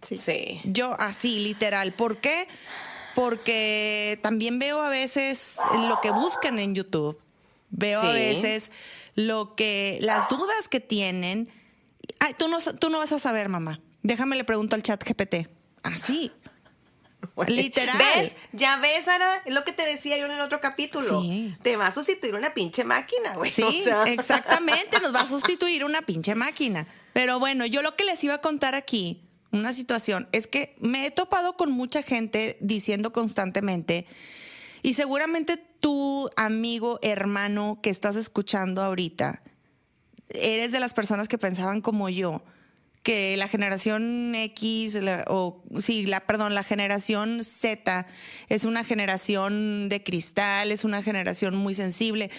Sí. sí. Yo así, literal. ¿Por qué? Porque también veo a veces lo que buscan en YouTube. Veo a veces lo que, las dudas que tienen. Ay, tú no, tú no vas a saber, mamá. Déjame le pregunto al chat GPT. Así. <laughs> Literal. ¿Ves? Ya ves, Ana, es lo que te decía yo en el otro capítulo. Te va a sustituir una pinche máquina, güey. Sí, <laughs> exactamente, nos va a sustituir una pinche máquina. Pero bueno, yo lo que les iba a contar aquí una situación es que me he topado con mucha gente diciendo constantemente, y seguramente tu amigo, hermano que estás escuchando ahorita, eres de las personas que pensaban como yo, que la generación X, o sí, la, perdón, la generación Z es una generación de cristal, es una generación muy sensible.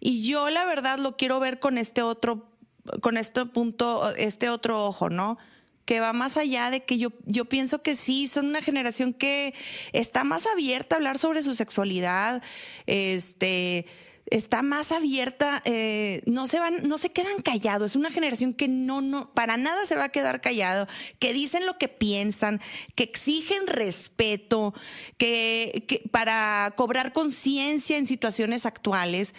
Y yo la verdad lo quiero ver con este otro, con este punto, este otro ojo, ¿no? Que va más allá de que yo, yo pienso que sí, son una generación que está más abierta a hablar sobre su sexualidad, este está más abierta, eh, no se van, no se quedan callados. Es una generación que no, no, para nada se va a quedar callado, que dicen lo que piensan, que exigen respeto, que, que para cobrar conciencia en situaciones actuales.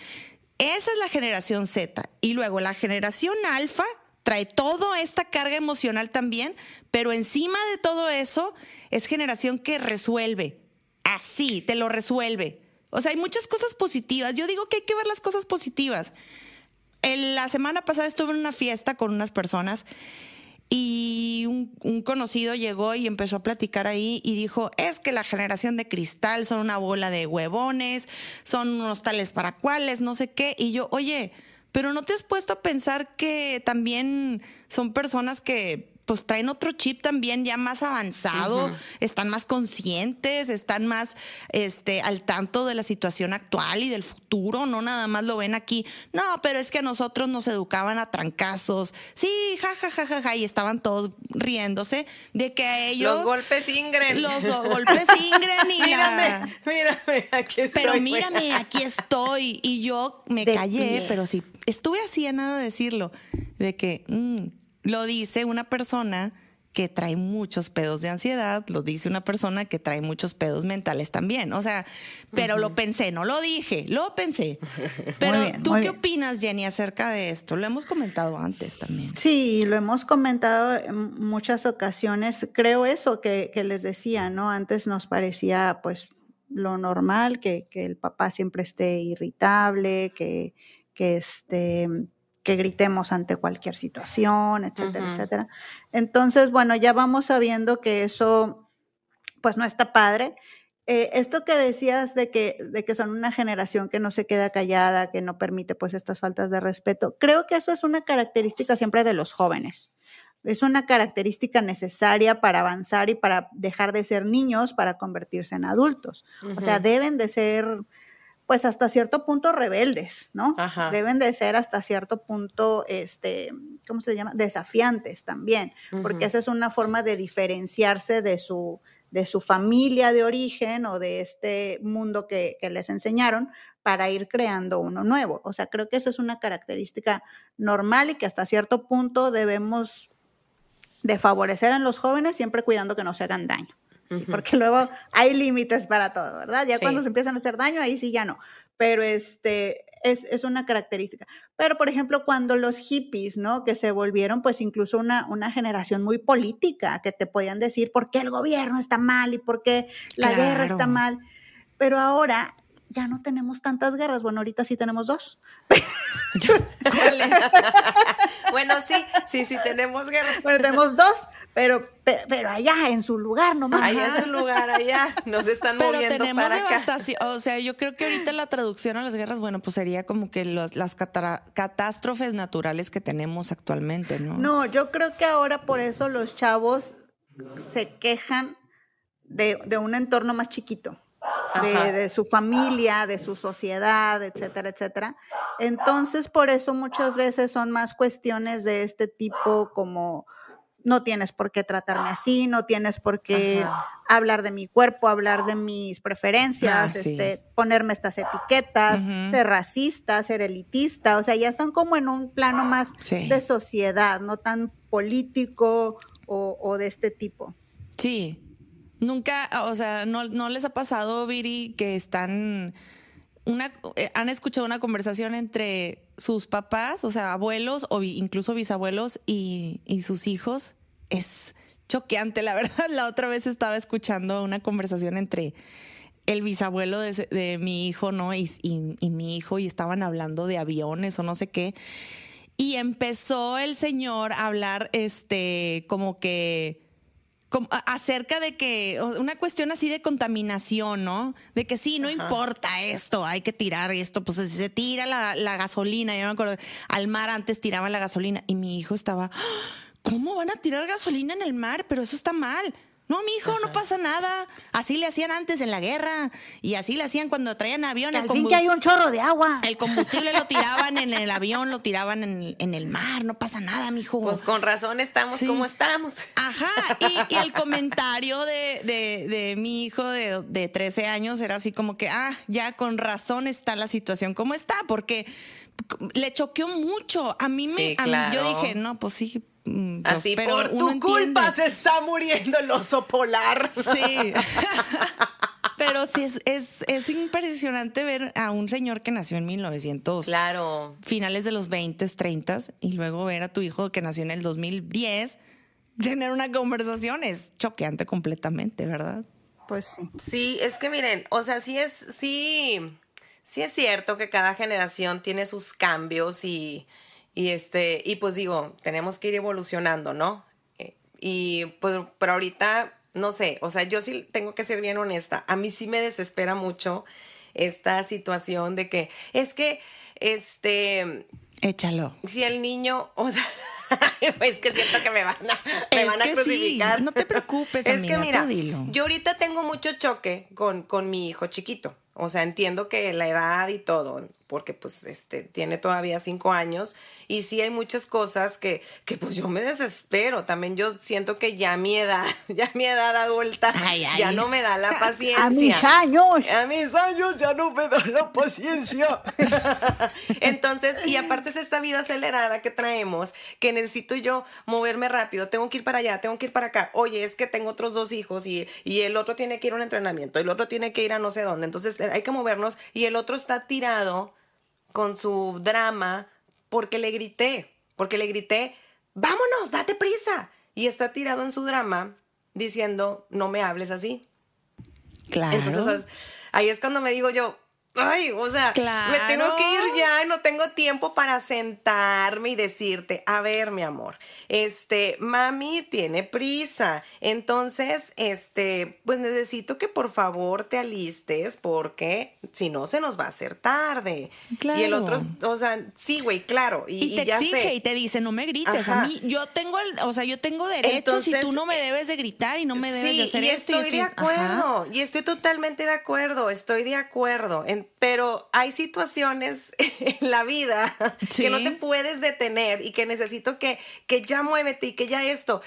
Esa es la generación Z. Y luego la generación alfa trae toda esta carga emocional también, pero encima de todo eso es generación que resuelve. Así, te lo resuelve. O sea, hay muchas cosas positivas. Yo digo que hay que ver las cosas positivas. la semana pasada estuve en una fiesta con unas personas y un, conocido llegó y empezó a platicar ahí y dijo, es que la generación de cristal son una bola de huevones, son unos tales para cuales, no sé qué. Y yo, oye, pero no te has puesto a pensar que también son personas que pues traen otro chip también ya más avanzado, están más conscientes, están más este, al tanto de la situación actual y del futuro, no nada más lo ven aquí. No, pero es que a nosotros nos educaban a trancazos. Sí, ja, ja, ja, ja, ja, y estaban todos riéndose de que a ellos... Los golpes ingren. Los <laughs> golpes ingren y Mírame, mírame, aquí estoy. Pero mírame, aquí estoy. Y yo me callé, pero sí, estuve así a nada de decirlo, de que... Mm, lo dice una persona que trae muchos pedos de ansiedad, lo dice una persona que trae muchos pedos mentales también. O sea, pero lo pensé, no lo dije, lo pensé. <laughs> Pero bien, tú qué bien. opinas, Jenny, acerca de esto? Lo hemos comentado antes también. Sí, lo hemos comentado en muchas ocasiones. Creo eso que, que les decía, ¿no? Antes nos parecía pues lo normal, que, que el papá siempre esté irritable, que, que, este, que gritemos ante cualquier situación, etcétera, Ujú. etcétera. Entonces, bueno, ya vamos sabiendo que eso pues no está padre. Eh, esto que decías de que, de que son una generación que no se queda callada, que no permite pues estas faltas de respeto, creo que eso es una característica siempre de los jóvenes. Es una característica necesaria para avanzar y para dejar de ser niños para convertirse en adultos. O sea, deben de ser pues hasta cierto punto rebeldes, ¿no? Ajá. Deben de ser hasta cierto punto, este, ¿cómo se llama? Desafiantes también, porque esa es una forma de diferenciarse de su, de su familia de origen o de este mundo que, que les enseñaron para ir creando uno nuevo. O sea, creo que esa es una característica normal y que hasta cierto punto debemos de favorecer en los jóvenes, siempre cuidando que no se hagan daño. Sí, porque luego hay límites para todo, ¿verdad? Ya Sí. cuando se empiezan a hacer daño, ahí sí ya no. Pero este es, es una característica. Pero, por ejemplo, cuando los hippies, ¿no? Que se volvieron, pues, incluso una, una generación muy política, que te podían decir por qué el gobierno está mal y por qué la guerra está mal. Pero ahora ya no tenemos tantas guerras. Bueno, ahorita sí tenemos dos. <laughs> bueno, sí, sí, sí, tenemos guerra. Bueno, tenemos dos, pero, pe- pero, allá en su lugar nomás. Allá es un lugar, allá nos están Pero moviendo tenemos para acá. devastación. O sea, yo creo que ahorita la traducción a las guerras, bueno, pues sería como que los- las catástrofes naturales que tenemos actualmente, ¿no? No, yo creo que ahora por eso los chavos se quejan de, de un entorno más chiquito. De, de su familia, de su sociedad, etcétera, etcétera. Entonces, por eso muchas veces son más cuestiones de este tipo como no tienes por qué tratarme así, no tienes por qué Ajá. hablar de mi cuerpo, hablar de mis preferencias, Ah, sí. este, ponerme estas etiquetas, ser racista, ser elitista, o sea, ya están como en un plano más Sí. de sociedad, no tan político o, o de este tipo. Sí. Nunca, o sea, no, no les ha pasado, Viri, que están. Una, eh, han escuchado una conversación entre sus papás, o sea, abuelos o incluso bisabuelos y, y sus hijos. Es choqueante, la <laughs> verdad. La otra vez estaba escuchando una conversación entre el bisabuelo de, de mi hijo, ¿no? Y, y- y mi hijo, y estaban hablando de aviones o no sé qué. Y empezó el señor a hablar, este, como que como acerca de que una cuestión así de contaminación, ¿no? De que sí, no importa esto, hay que tirar esto, pues si se tira la, la gasolina, yo me acuerdo, al mar antes tiraban la gasolina y mi hijo estaba, "¡Ah! ¿cómo van a tirar gasolina en el mar? Pero eso está mal. No, mi hijo, no pasa nada. Así le hacían antes en la guerra y así le hacían cuando traían el al fin que hay un chorro de agua. el combustible lo tiraban en el <laughs> avión, lo tiraban en, en el mar, no pasa nada, mijo. Pues con razón estamos Sí. como estamos. Ajá, y, y el comentario de, de- de mi hijo de, de 13 años era así como que, ah, ya con razón está la situación como está, porque le choqueó mucho. A mí me, Sí, a mí- yo dije, no, pues sí. mm, pues, Así pero por tu culpa entiende". se está muriendo el oso polar. Sí. <laughs> Pero sí es, es, es impresionante ver a un señor que nació en 1900 Claro. finales de los 20, 30 y luego ver a tu hijo que nació en el 2010 tener una conversación es choqueante completamente, ¿verdad? Pues sí. Sí, es que miren, o sea, sí es, sí, sí es cierto que cada generación tiene sus cambios y, y este, y pues digo, tenemos que ir evolucionando, ¿no? Eh, Y pues, pero ahorita, no sé, o sea, yo sí tengo que ser bien honesta. A mí sí me desespera mucho esta situación de que es que, este, Échalo. si el niño, <laughs> o sea, <laughs> es que siento que me van a, me Es van a sí, crucificar. no te preocupes, <laughs> Es amiga, que mira, dilo. yo ahorita tengo mucho choque con, con mi hijo chiquito. O sea, entiendo que la edad y todo, porque pues este tiene todavía cinco años y sí hay muchas cosas que, que pues yo me desespero. También yo siento que ya mi edad, <laughs> ya mi edad adulta, Ay, ay. ya no me da la paciencia. A mis años. A mis años ya no me da la paciencia. Entonces, y aparte es esta vida acelerada que traemos, que necesito yo moverme rápido, tengo que ir para allá, tengo que ir para acá. Oye, es que tengo otros dos hijos y, y el otro tiene que ir a un entrenamiento, el otro tiene que ir a no sé dónde. Entonces hay que movernos y el otro está tirado con su drama porque le grité, porque le grité, vámonos, date prisa. Y está tirado en su drama diciendo, no me hables así. Claro. Entonces ahí es cuando me digo yo, ay, o sea, me tengo que ir ya, no tengo tiempo para sentarme y decirte, a ver, mi amor, este, mami tiene prisa, entonces, este, pues necesito que por favor te alistes porque si no se nos va a hacer tarde. Y el otro, o sea, sí, güey, claro. Y, te exige y te dice, no me grites, a mí, yo tengo el, o sea, yo tengo derechos y tú no me debes de gritar y no me debes de hacer y esto. Estoy de acuerdo, y estoy totalmente de acuerdo, estoy de acuerdo pero hay situaciones <laughs> en la vida que no te puedes detener y que necesito que, que ya muévete y que ya esto.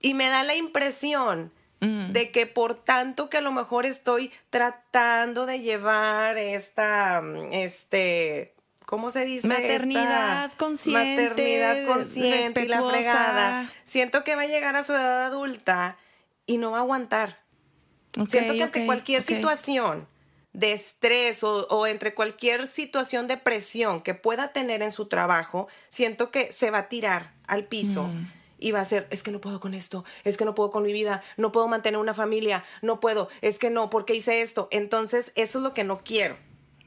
Y me da la impresión mm. de que por tanto que a lo mejor estoy tratando de llevar esta, este, ¿cómo se dice? Maternidad consciente. Maternidad consciente y la fregada. Siento que va a llegar a su edad adulta y no va a aguantar. Siento que ante cualquier situación de estrés o, entre cualquier situación de presión que pueda tener en su trabajo, siento que se va a tirar al piso. Mm. Y va a ser, es que no puedo con esto, es que no puedo con mi vida, no puedo mantener una familia, no puedo, es que no, porque hice esto. Entonces, eso es lo que no quiero.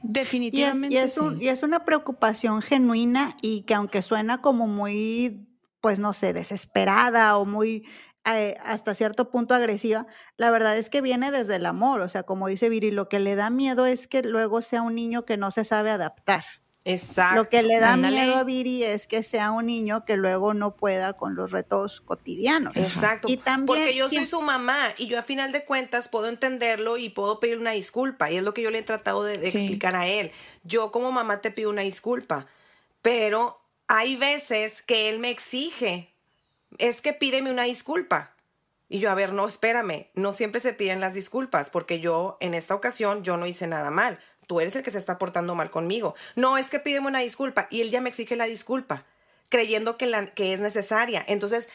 Definitivamente. Y es, y es una preocupación genuina y que aunque suena como muy, pues no sé, desesperada o muy eh, hasta cierto punto agresiva, la verdad es que viene desde el amor, o sea, como dice Viri, lo que le da miedo es que luego sea un niño que no se sabe adaptar. Exacto. Lo que le da miedo a Viri es que sea un niño que luego no pueda con los retos cotidianos. Exacto. Y también porque yo soy su mamá y yo a final de cuentas puedo entenderlo y puedo pedir una disculpa y es lo que yo le he tratado de, explicar a él. Yo como mamá te pido una disculpa, pero hay veces que él me exige es que pídeme una disculpa. Y yo, a ver, no, espérame, no siempre se piden las disculpas, porque yo en esta ocasión yo no hice nada mal. Tú eres el que se está portando mal conmigo. No, es que pídeme una disculpa. Y él ya me exige la disculpa, creyendo que, la, que es necesaria. Entonces,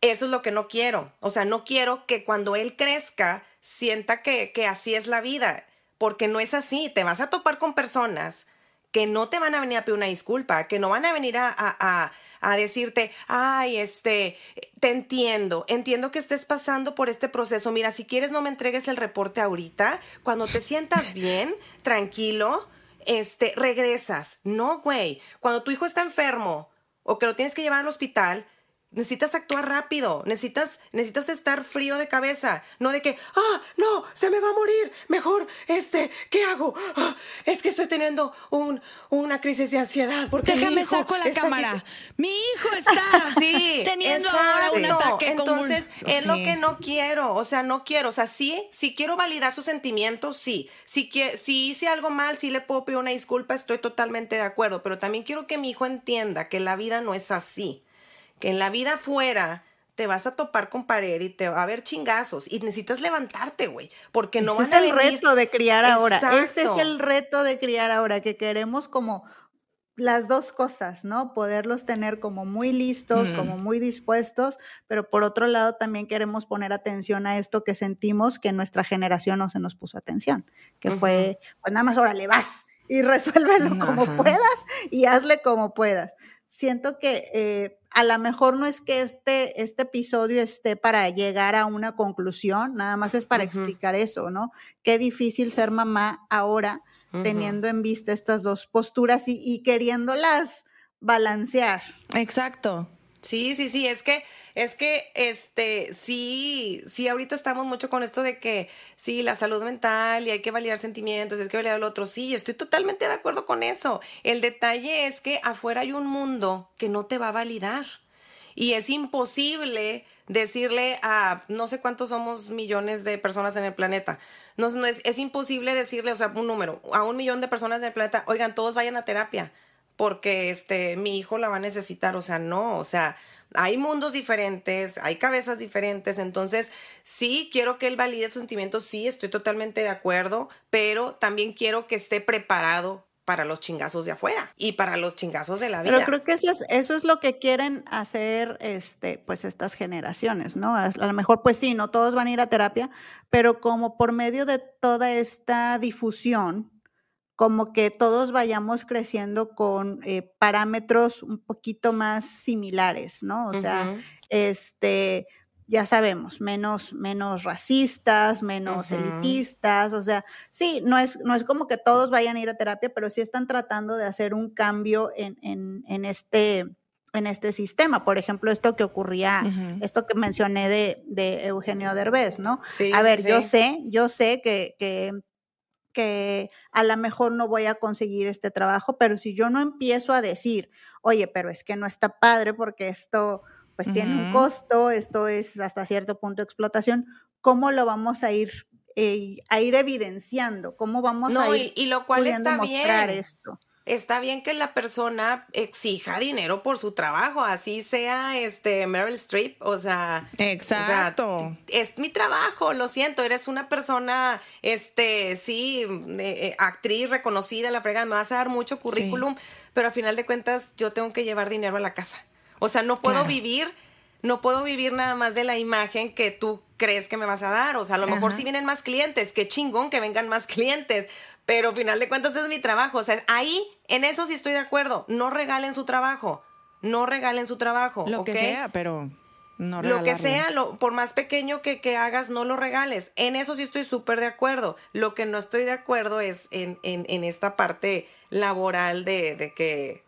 eso es lo que no quiero. O sea, no quiero que cuando él crezca sienta que, que así es la vida, porque no es así. Te vas a topar con personas que no te van a venir a pedir una disculpa, que no van a venir a a decirte, ay, este, te entiendo, entiendo que estés pasando por este proceso. Mira, si quieres no me entregues el reporte ahorita, cuando te sientas bien, tranquilo, este, regresas. No, güey, cuando tu hijo está enfermo o que lo tienes que llevar al hospital, Necesitas actuar rápido, necesitas, necesitas estar frío de cabeza, no de que, ah, no, se me va a morir, mejor, este, ¿qué hago? Ah, es que estoy teniendo un, una crisis de ansiedad porque Déjame saco la cámara. Mi hijo <laughs> está sí, teniendo ahora un ataque Entonces, es lo que no quiero, o sea, no quiero, o sea, sí, sí quiero validar sus sentimientos, sí, si, si hice algo mal, sí le puedo pedir una disculpa, estoy totalmente de acuerdo, pero también quiero que mi hijo entienda que la vida no es así que en la vida afuera te vas a topar con pared y te va a haber chingazos y necesitas levantarte, güey, porque no Ese es el reto de criar ahora. Ese es el reto de criar ahora, que queremos como las dos cosas, ¿no? Poderlos tener como muy listos, como muy dispuestos, pero por otro lado también queremos poner atención a esto que sentimos que nuestra generación no se nos puso atención, que fue, pues nada más, órale, vas y <laughs> resuélvelo como puedas y hazle como puedas siento que eh, a lo mejor no es que este, este episodio esté para llegar a una conclusión, nada más es para explicar eso, ¿no? Qué difícil ser mamá ahora teniendo en vista estas dos posturas y, y queriéndolas balancear. Exacto. Sí, sí, sí, es que es que, este, sí, sí, ahorita estamos mucho con esto de que, sí, la salud mental y hay que validar sentimientos, es que validar el otro. Sí, estoy totalmente de acuerdo con eso. El detalle es que afuera hay un mundo que no te va a validar. Y es imposible decirle a no sé cuántos somos millones de personas en el planeta. No, no es, es imposible decirle, o sea, un número, a un millón de personas en el planeta, oigan, todos vayan a terapia porque este mi hijo la va a necesitar, o sea, no, o sea, hay mundos diferentes, hay cabezas diferentes, entonces sí quiero que él valide sus sentimientos, sí, estoy totalmente de acuerdo, pero también quiero que esté preparado para los chingazos de afuera y para los chingazos de la vida. Pero creo que eso es, eso es lo que quieren hacer este, pues estas generaciones, ¿no? A lo mejor, pues sí, no todos van a ir a terapia, pero como por medio de toda esta difusión, como que todos vayamos creciendo con eh, parámetros un poquito más similares, ¿no? O sea, este, ya sabemos, menos, menos racistas, menos elitistas, o sea, sí, no es, no es como que todos vayan a ir a terapia, pero sí están tratando de hacer un cambio en, en, en este en este sistema. Por ejemplo, esto que ocurría, esto que mencioné de, de, Eugenio Derbez, ¿no? Sí, a ver, yo sé, yo sé que, que, que a lo mejor no voy a conseguir este trabajo, pero si yo no empiezo a decir, oye, pero es que no está padre porque esto pues tiene un costo, esto es hasta cierto punto de explotación, ¿cómo lo vamos a ir eh, a ir evidenciando? ¿Cómo vamos a ir y, lo cual está mostrar bien. esto? Está bien que la persona exija dinero por su trabajo, así sea este Meryl Streep, o sea, exacto. es mi trabajo, lo siento, eres una persona, este, sí, eh, actriz reconocida, la frega, me vas a dar mucho currículum, pero a final de cuentas yo tengo que llevar dinero a la casa. O sea, no puedo vivir, no puedo vivir nada más de la imagen que tú crees que me vas a dar. O sea, a lo mejor si vienen más clientes, qué chingón que vengan más clientes. Pero al final de cuentas es mi trabajo. O sea, ahí, en eso sí estoy de acuerdo. No regalen su trabajo. No regalen su trabajo. Lo que sea, pero no Lo que sea, lo, por más pequeño que, que, hagas, no lo regales. En eso sí estoy súper de acuerdo. Lo que no estoy de acuerdo es en, en, en esta parte laboral de, de que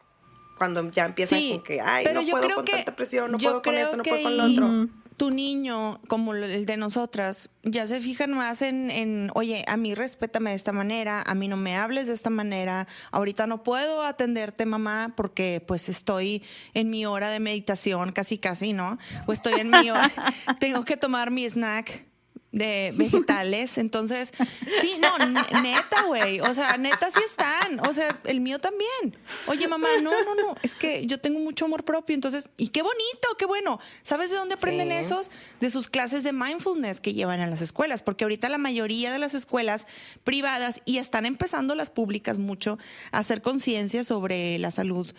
cuando ya empiezan con que, ay, no puedo con tanta presión, no puedo con esto, no puedo con lo otro. Tu niño, como el de nosotras, ya se fijan más en, en, oye, a mí respétame de esta manera, a mí no me hables de esta manera, ahorita no puedo atenderte, mamá, porque pues estoy en mi hora de meditación, casi, casi, ¿no? O estoy en mi hora, <laughs> tengo que tomar mi snack de vegetales. Entonces, sí, no, neta, güey. O sea, neta sí están. O sea, el mío también. Oye, mamá, no, no, no. Es que yo tengo mucho amor propio. Entonces, y qué bonito, qué bueno. ¿Sabes de dónde aprenden esos? De sus clases de mindfulness que llevan a las escuelas. Porque ahorita la mayoría de las escuelas privadas y están empezando las públicas mucho a hacer conciencia sobre la salud,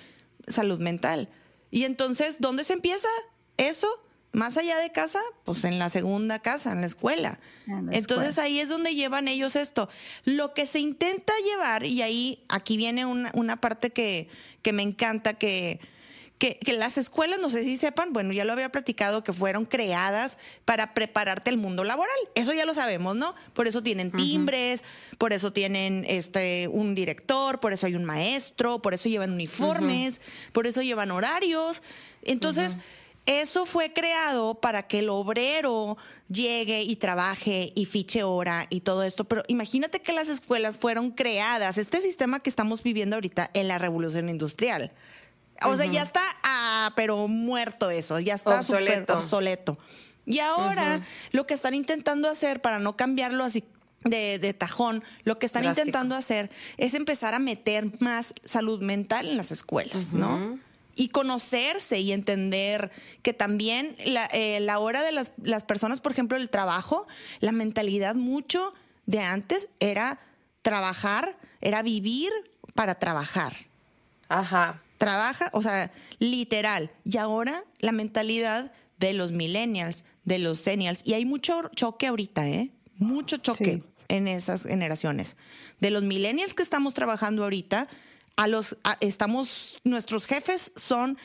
salud mental. Y entonces, ¿dónde se empieza eso? Más allá de casa, pues en la segunda casa, en la escuela. Entonces ahí es donde llevan ellos esto. Lo que se intenta llevar, y ahí aquí viene una, una parte que, que, me encanta, que, que, las escuelas, no sé si sepan, bueno, ya lo había platicado, que fueron creadas para prepararte al mundo laboral. Eso ya lo sabemos, ¿no? Por eso tienen timbres, por eso tienen este, un director, por eso hay un maestro, por eso llevan uniformes, por eso llevan horarios. Entonces... Eso fue creado para que el obrero llegue y trabaje y fiche hora y todo esto, pero imagínate que las escuelas fueron creadas, este sistema que estamos viviendo ahorita en la revolución industrial. O sea, ya está, ah, pero muerto eso, ya está obsoleto. obsoleto. Y ahora lo que están intentando hacer para no cambiarlo así de, tajón, lo que están intentando hacer es empezar a meter más salud mental en las escuelas, ¿no? Y conocerse y entender que también la, eh, hora de las, las, personas, por ejemplo, el trabajo, la mentalidad mucho de antes era trabajar, era vivir para trabajar. Ajá. Trabaja, o sea, literal. Y ahora la mentalidad de los millennials, de los senials, y hay mucho choque ahorita, ¿eh? Mucho choque en esas generaciones. De los millennials que estamos trabajando ahorita, a los, estamos, nuestros jefes son,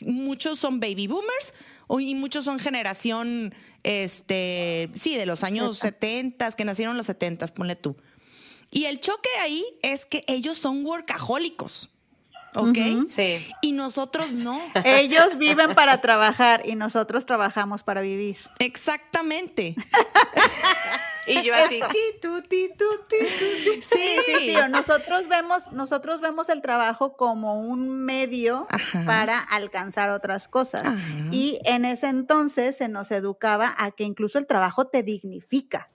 muchos son baby boomers y muchos son generación, este, sí, de los años 70, que nacieron los 70, ponle tú. Y el choque ahí es que ellos son workahólicos. ¿Ok? Sí. Y nosotros no. <laughs> Ellos viven para trabajar y nosotros trabajamos para vivir. Exactamente. <laughs> Y yo <laughs> así, ti, tu, ti, tu, ti, Sí, sí, sí. <laughs> Nosotros vemos, nosotros vemos el trabajo como un medio para alcanzar otras cosas. Y en ese entonces se nos educaba a que incluso el trabajo te dignifica.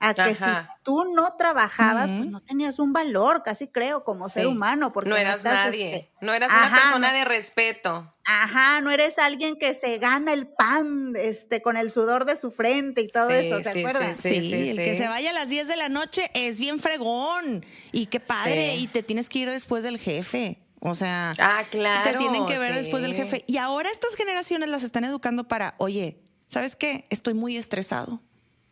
A que si tú no trabajabas, pues no tenías un valor, casi creo, como ser humano, porque no eras estás, nadie. este, no eras una persona no- de respeto. Ajá, no eres alguien que se gana el pan este, con el sudor de su frente y todo Sí, eso, ¿se sí, acuerdan? sí, Sí, el que se vaya a las 10 de la noche es bien fregón. Y qué padre. Sí. Y te tienes que ir después del jefe. O sea, Ah, claro. te tienen que ver después del jefe. Y ahora estas generaciones las están educando para, oye, ¿sabes qué? Estoy muy estresado.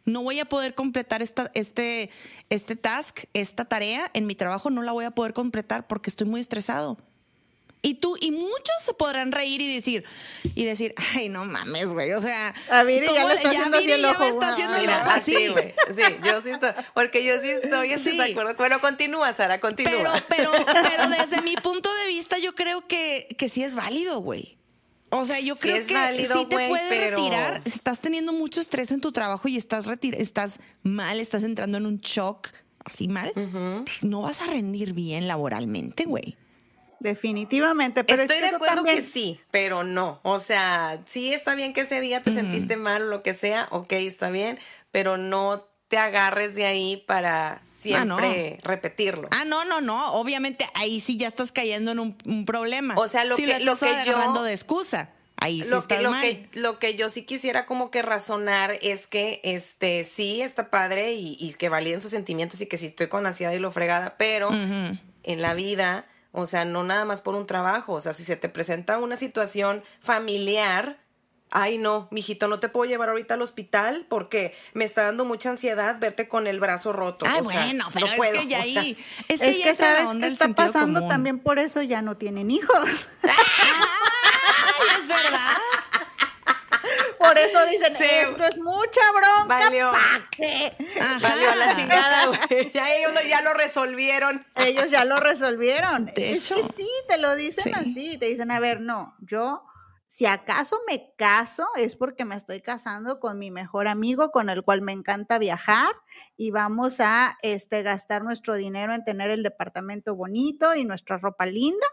No voy a poder completar esta, este, este task, esta tarea en mi trabajo, no la voy a poder completar porque estoy muy estresado. Y tú, y muchos se podrán reír y decir, y decir, ay, no mames, güey. O sea, A Viri ya ¿cómo le está haciendo así el ya ojo, me está haciendo el Mira, ojo así, güey. Sí, yo sí estoy. Porque yo sí estoy en Sí. desacuerdo. Bueno, continúa, Sara, continúa. Pero, pero, pero desde mi punto de vista, yo creo que, que sí es válido, güey. O sea, yo creo que válido, sí te güey, puede pero- retirar. si Estás teniendo mucho estrés en tu trabajo y estás, retir- estás mal, estás entrando en un shock así mal. No vas a rendir bien laboralmente, güey. Definitivamente, pero Estoy es que de acuerdo también, que sí, pero no. O sea, sí está bien que ese día te sentiste mal o lo que sea, ok, está bien, pero no te agarres de ahí para siempre repetirlo. Ah, no, no, no. Obviamente ahí sí ya estás cayendo en un, un problema. O sea, lo si que- lo estás que yo- agarrando de excusa. Ahí sí lo estás que, lo que lo que yo sí quisiera como que razonar es que este sí está padre y, y que validen sus sentimientos y que si estoy con ansiedad y lo fregada, pero en la vida, o sea, no nada más por un trabajo, o sea, si se te presenta una situación familiar, ay no, mijito, no te puedo llevar ahorita al hospital porque me está dando mucha ansiedad verte con el brazo roto. O sea, bueno, pero no es puedo, que ya ahí. Es es que, que, ya entra la sabes onda está pasando común. también por eso ya no tienen hijos. <laughs> Ay, es verdad. Por eso dicen, Sí. esto es mucha bronca. Valió. ¿pa' qué?". Valió la chingada, <laughs> güey. Ya ellos lo- ya lo resolvieron. Ellos ya lo resolvieron. De es hecho. que sí, te lo dicen Sí. así. Te dicen, a ver, no, yo, si acaso me caso, es porque me estoy casando con mi mejor amigo, con el cual me encanta viajar, y vamos a este, gastar nuestro dinero en tener el departamento bonito y nuestra ropa linda.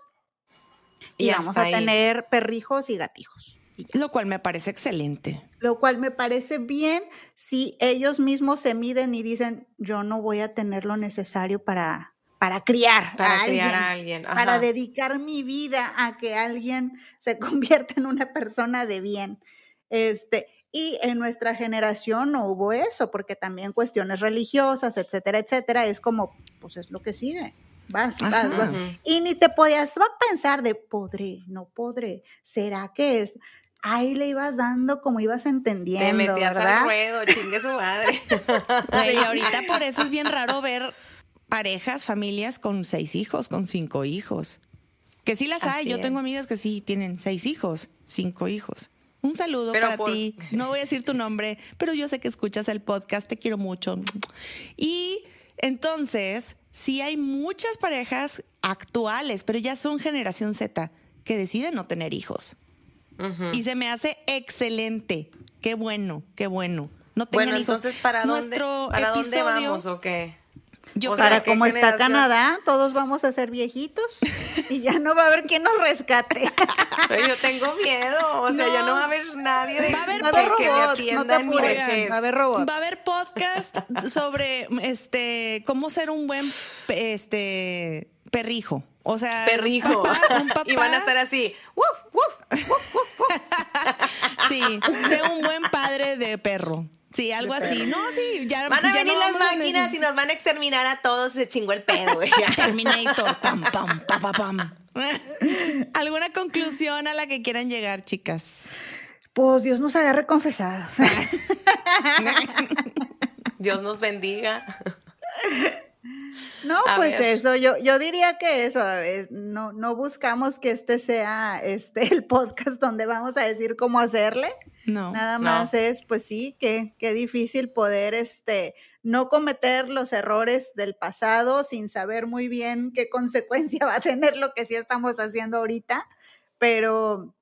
Y, Y vamos a ahí. tener perrijos y gatijos. Y. Lo cual me parece excelente. Lo cual me parece bien si ellos mismos se miden y dicen, yo no voy a tener lo necesario para, para criar Para a criar alguien, a alguien, para dedicar mi vida a que alguien se <laughs> convierta en una persona de bien. Este, y en nuestra generación no hubo eso, porque también cuestiones religiosas, etcétera, etcétera, es como, pues es lo que sigue. Vas, vas, Ajá. vas. Y ni te podías va a pensar de podré, no podré. ¿Será que es? Ahí le ibas dando como ibas entendiendo, Te metías ¿verdad? al ruedo, chingue su madre. <laughs> Güey, ahorita por eso es bien raro ver parejas, familias con seis hijos, con cinco hijos. Que sí las hay. Yo tengo amigas que sí tienen seis hijos, cinco hijos. Un saludo Pero para por- ti. No voy a decir tu nombre, pero yo sé que escuchas el podcast. Te quiero mucho. Y entonces, sí hay muchas parejas actuales, pero ya son generación Z, que deciden no tener hijos. Y se me hace excelente. Qué bueno, qué bueno. No tengan Bueno, hijos. entonces, ¿para dónde, Nuestro ¿para dónde vamos o qué? Yo O creo- Para ¿qué como está generación? Canadá, todos vamos a ser viejitos <laughs> y ya no va a haber quien nos rescate. Yo tengo miedo, o sea, ya no va a haber nadie de, Va a haber Va a haber que me robots, no te va a haber robots. Va a haber podcast sobre este cómo ser un buen este perrijo. O sea, Perrijo. Un papá, un <laughs> papá- Y van a estar así. ¡Wuf, wuf! Sí, sé un buen padre de perro. Sí, algo así. No, sí, ya Van a ya venir no las a máquinas y nos van a exterminar a todos. Se chingó el pedo, güey. <laughs> Terminator. Pam, pam, pa, pa, pam. <laughs> ¿Alguna conclusión a la que quieran llegar, chicas? Pues Dios nos agarre confesados. <laughs> Dios nos bendiga. No, A pues ver. eso, yo, yo diría que eso, es- no, no buscamos que este sea este el podcast donde vamos a decir cómo hacerle. No. Nada no. más es, pues sí, que qué difícil poder este no cometer los errores del pasado sin saber muy bien qué <laughs> consecuencia va a tener lo que sí estamos haciendo ahorita, pero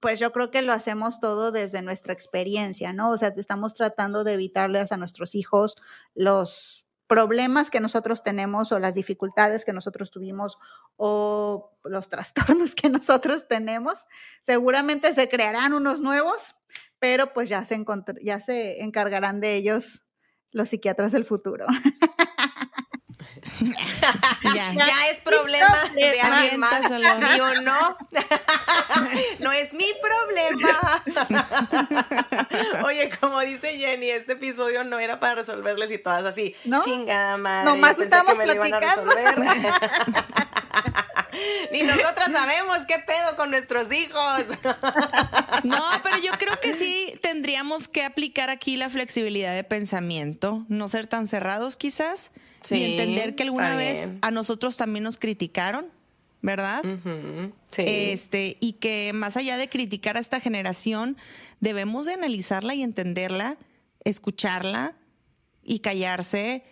pues yo creo que lo hacemos todo desde nuestra experiencia, ¿no? O sea, estamos tratando de evitarles a nuestros hijos los problemas que nosotros tenemos o las dificultades que nosotros tuvimos o los <laughs> trastornos que nosotros tenemos. Seguramente se crearán unos nuevos, pero pues ya se, ya se encargarán de ellos los psiquiatras del futuro. <laughs> ya, ya, es problema, de alguien más, mío no. <laughs> no es mi problema. <laughs> Oye, como dice Jenny, este episodio no era para resolverles y todas así. ¿No? Chingada madre. Nomás estamos platicando. Ni nosotras sabemos qué pedo con nuestros hijos. <laughs> No, pero yo creo que sí tendríamos que aplicar aquí la flexibilidad de pensamiento, no ser tan cerrados quizás y entender que alguna vez a nosotros también nos criticaron, ¿verdad? sí. Este, y que más allá de criticar a esta generación, debemos de analizarla y entenderla, escucharla y callarse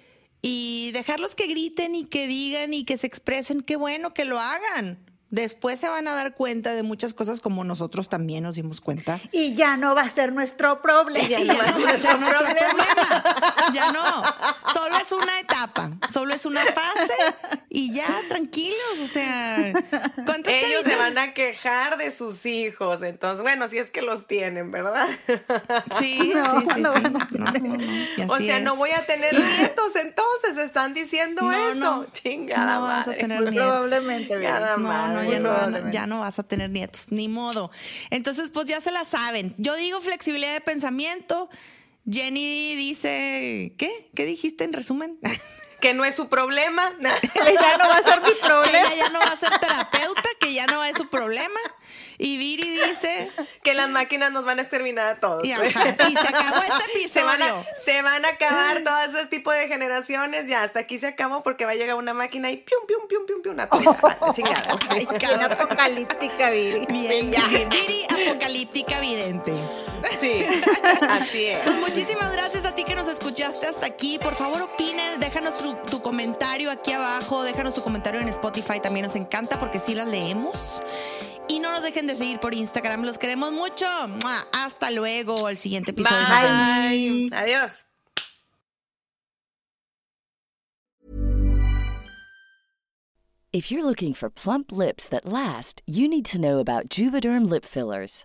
y dejarlos que griten y que digan y que se expresen, qué bueno que lo hagan. Después se van a dar cuenta de muchas cosas como nosotros también nos dimos cuenta. Y ya no va a ser nuestro problema. Ya, no, va a ser nuestro <laughs> problema. Ya no. Solo es una etapa, solo es una fase y ya tranquilos. O sea, ¿cuántos Ellos se van a quejar de sus hijos. Entonces, bueno, si es que los tienen, ¿verdad? Sí, sí, <laughs> sí. sí. o sea, no voy a tener nietos, entonces están diciendo eso. Chingada no vas a tener nietos. Probablemente, ya no, vas a tener nietos, ni modo. Entonces, pues ya se la saben. Yo digo flexibilidad de pensamiento. Jenny dice, ¿qué? ¿Qué dijiste en resumen? <laughs> que no es su problema. <laughs> ya no va a ser mi problema. Ella ya no va a ser terapeuta, que ya no es su problema. Y Viri dice que las máquinas nos van a exterminar a todos. Y, se acabó este <laughs> episodio. Se van, a, se van a acabar todos esos tipos de generaciones. Ya hasta aquí se acabó porque va a llegar una máquina y pium, pium, pium, pium, pium, una chingada. Ay, apocalíptica, Viri. Bien, ya. Viri apocalíptica vidente. Sí, <laughs> así es. Pues muchísimas gracias a ti que nos escuchaste hasta aquí. Por favor, opinen, déjanos tu, tu comentario aquí abajo, déjanos tu comentario en Spotify, también nos encanta porque sí las leemos. Y no nos dejen de seguir por Instagram. Los queremos mucho. Hasta luego. El siguiente episodio. Bye. Adiós. If you're looking for plump lips that last, you need to know about Juvederm lip fillers.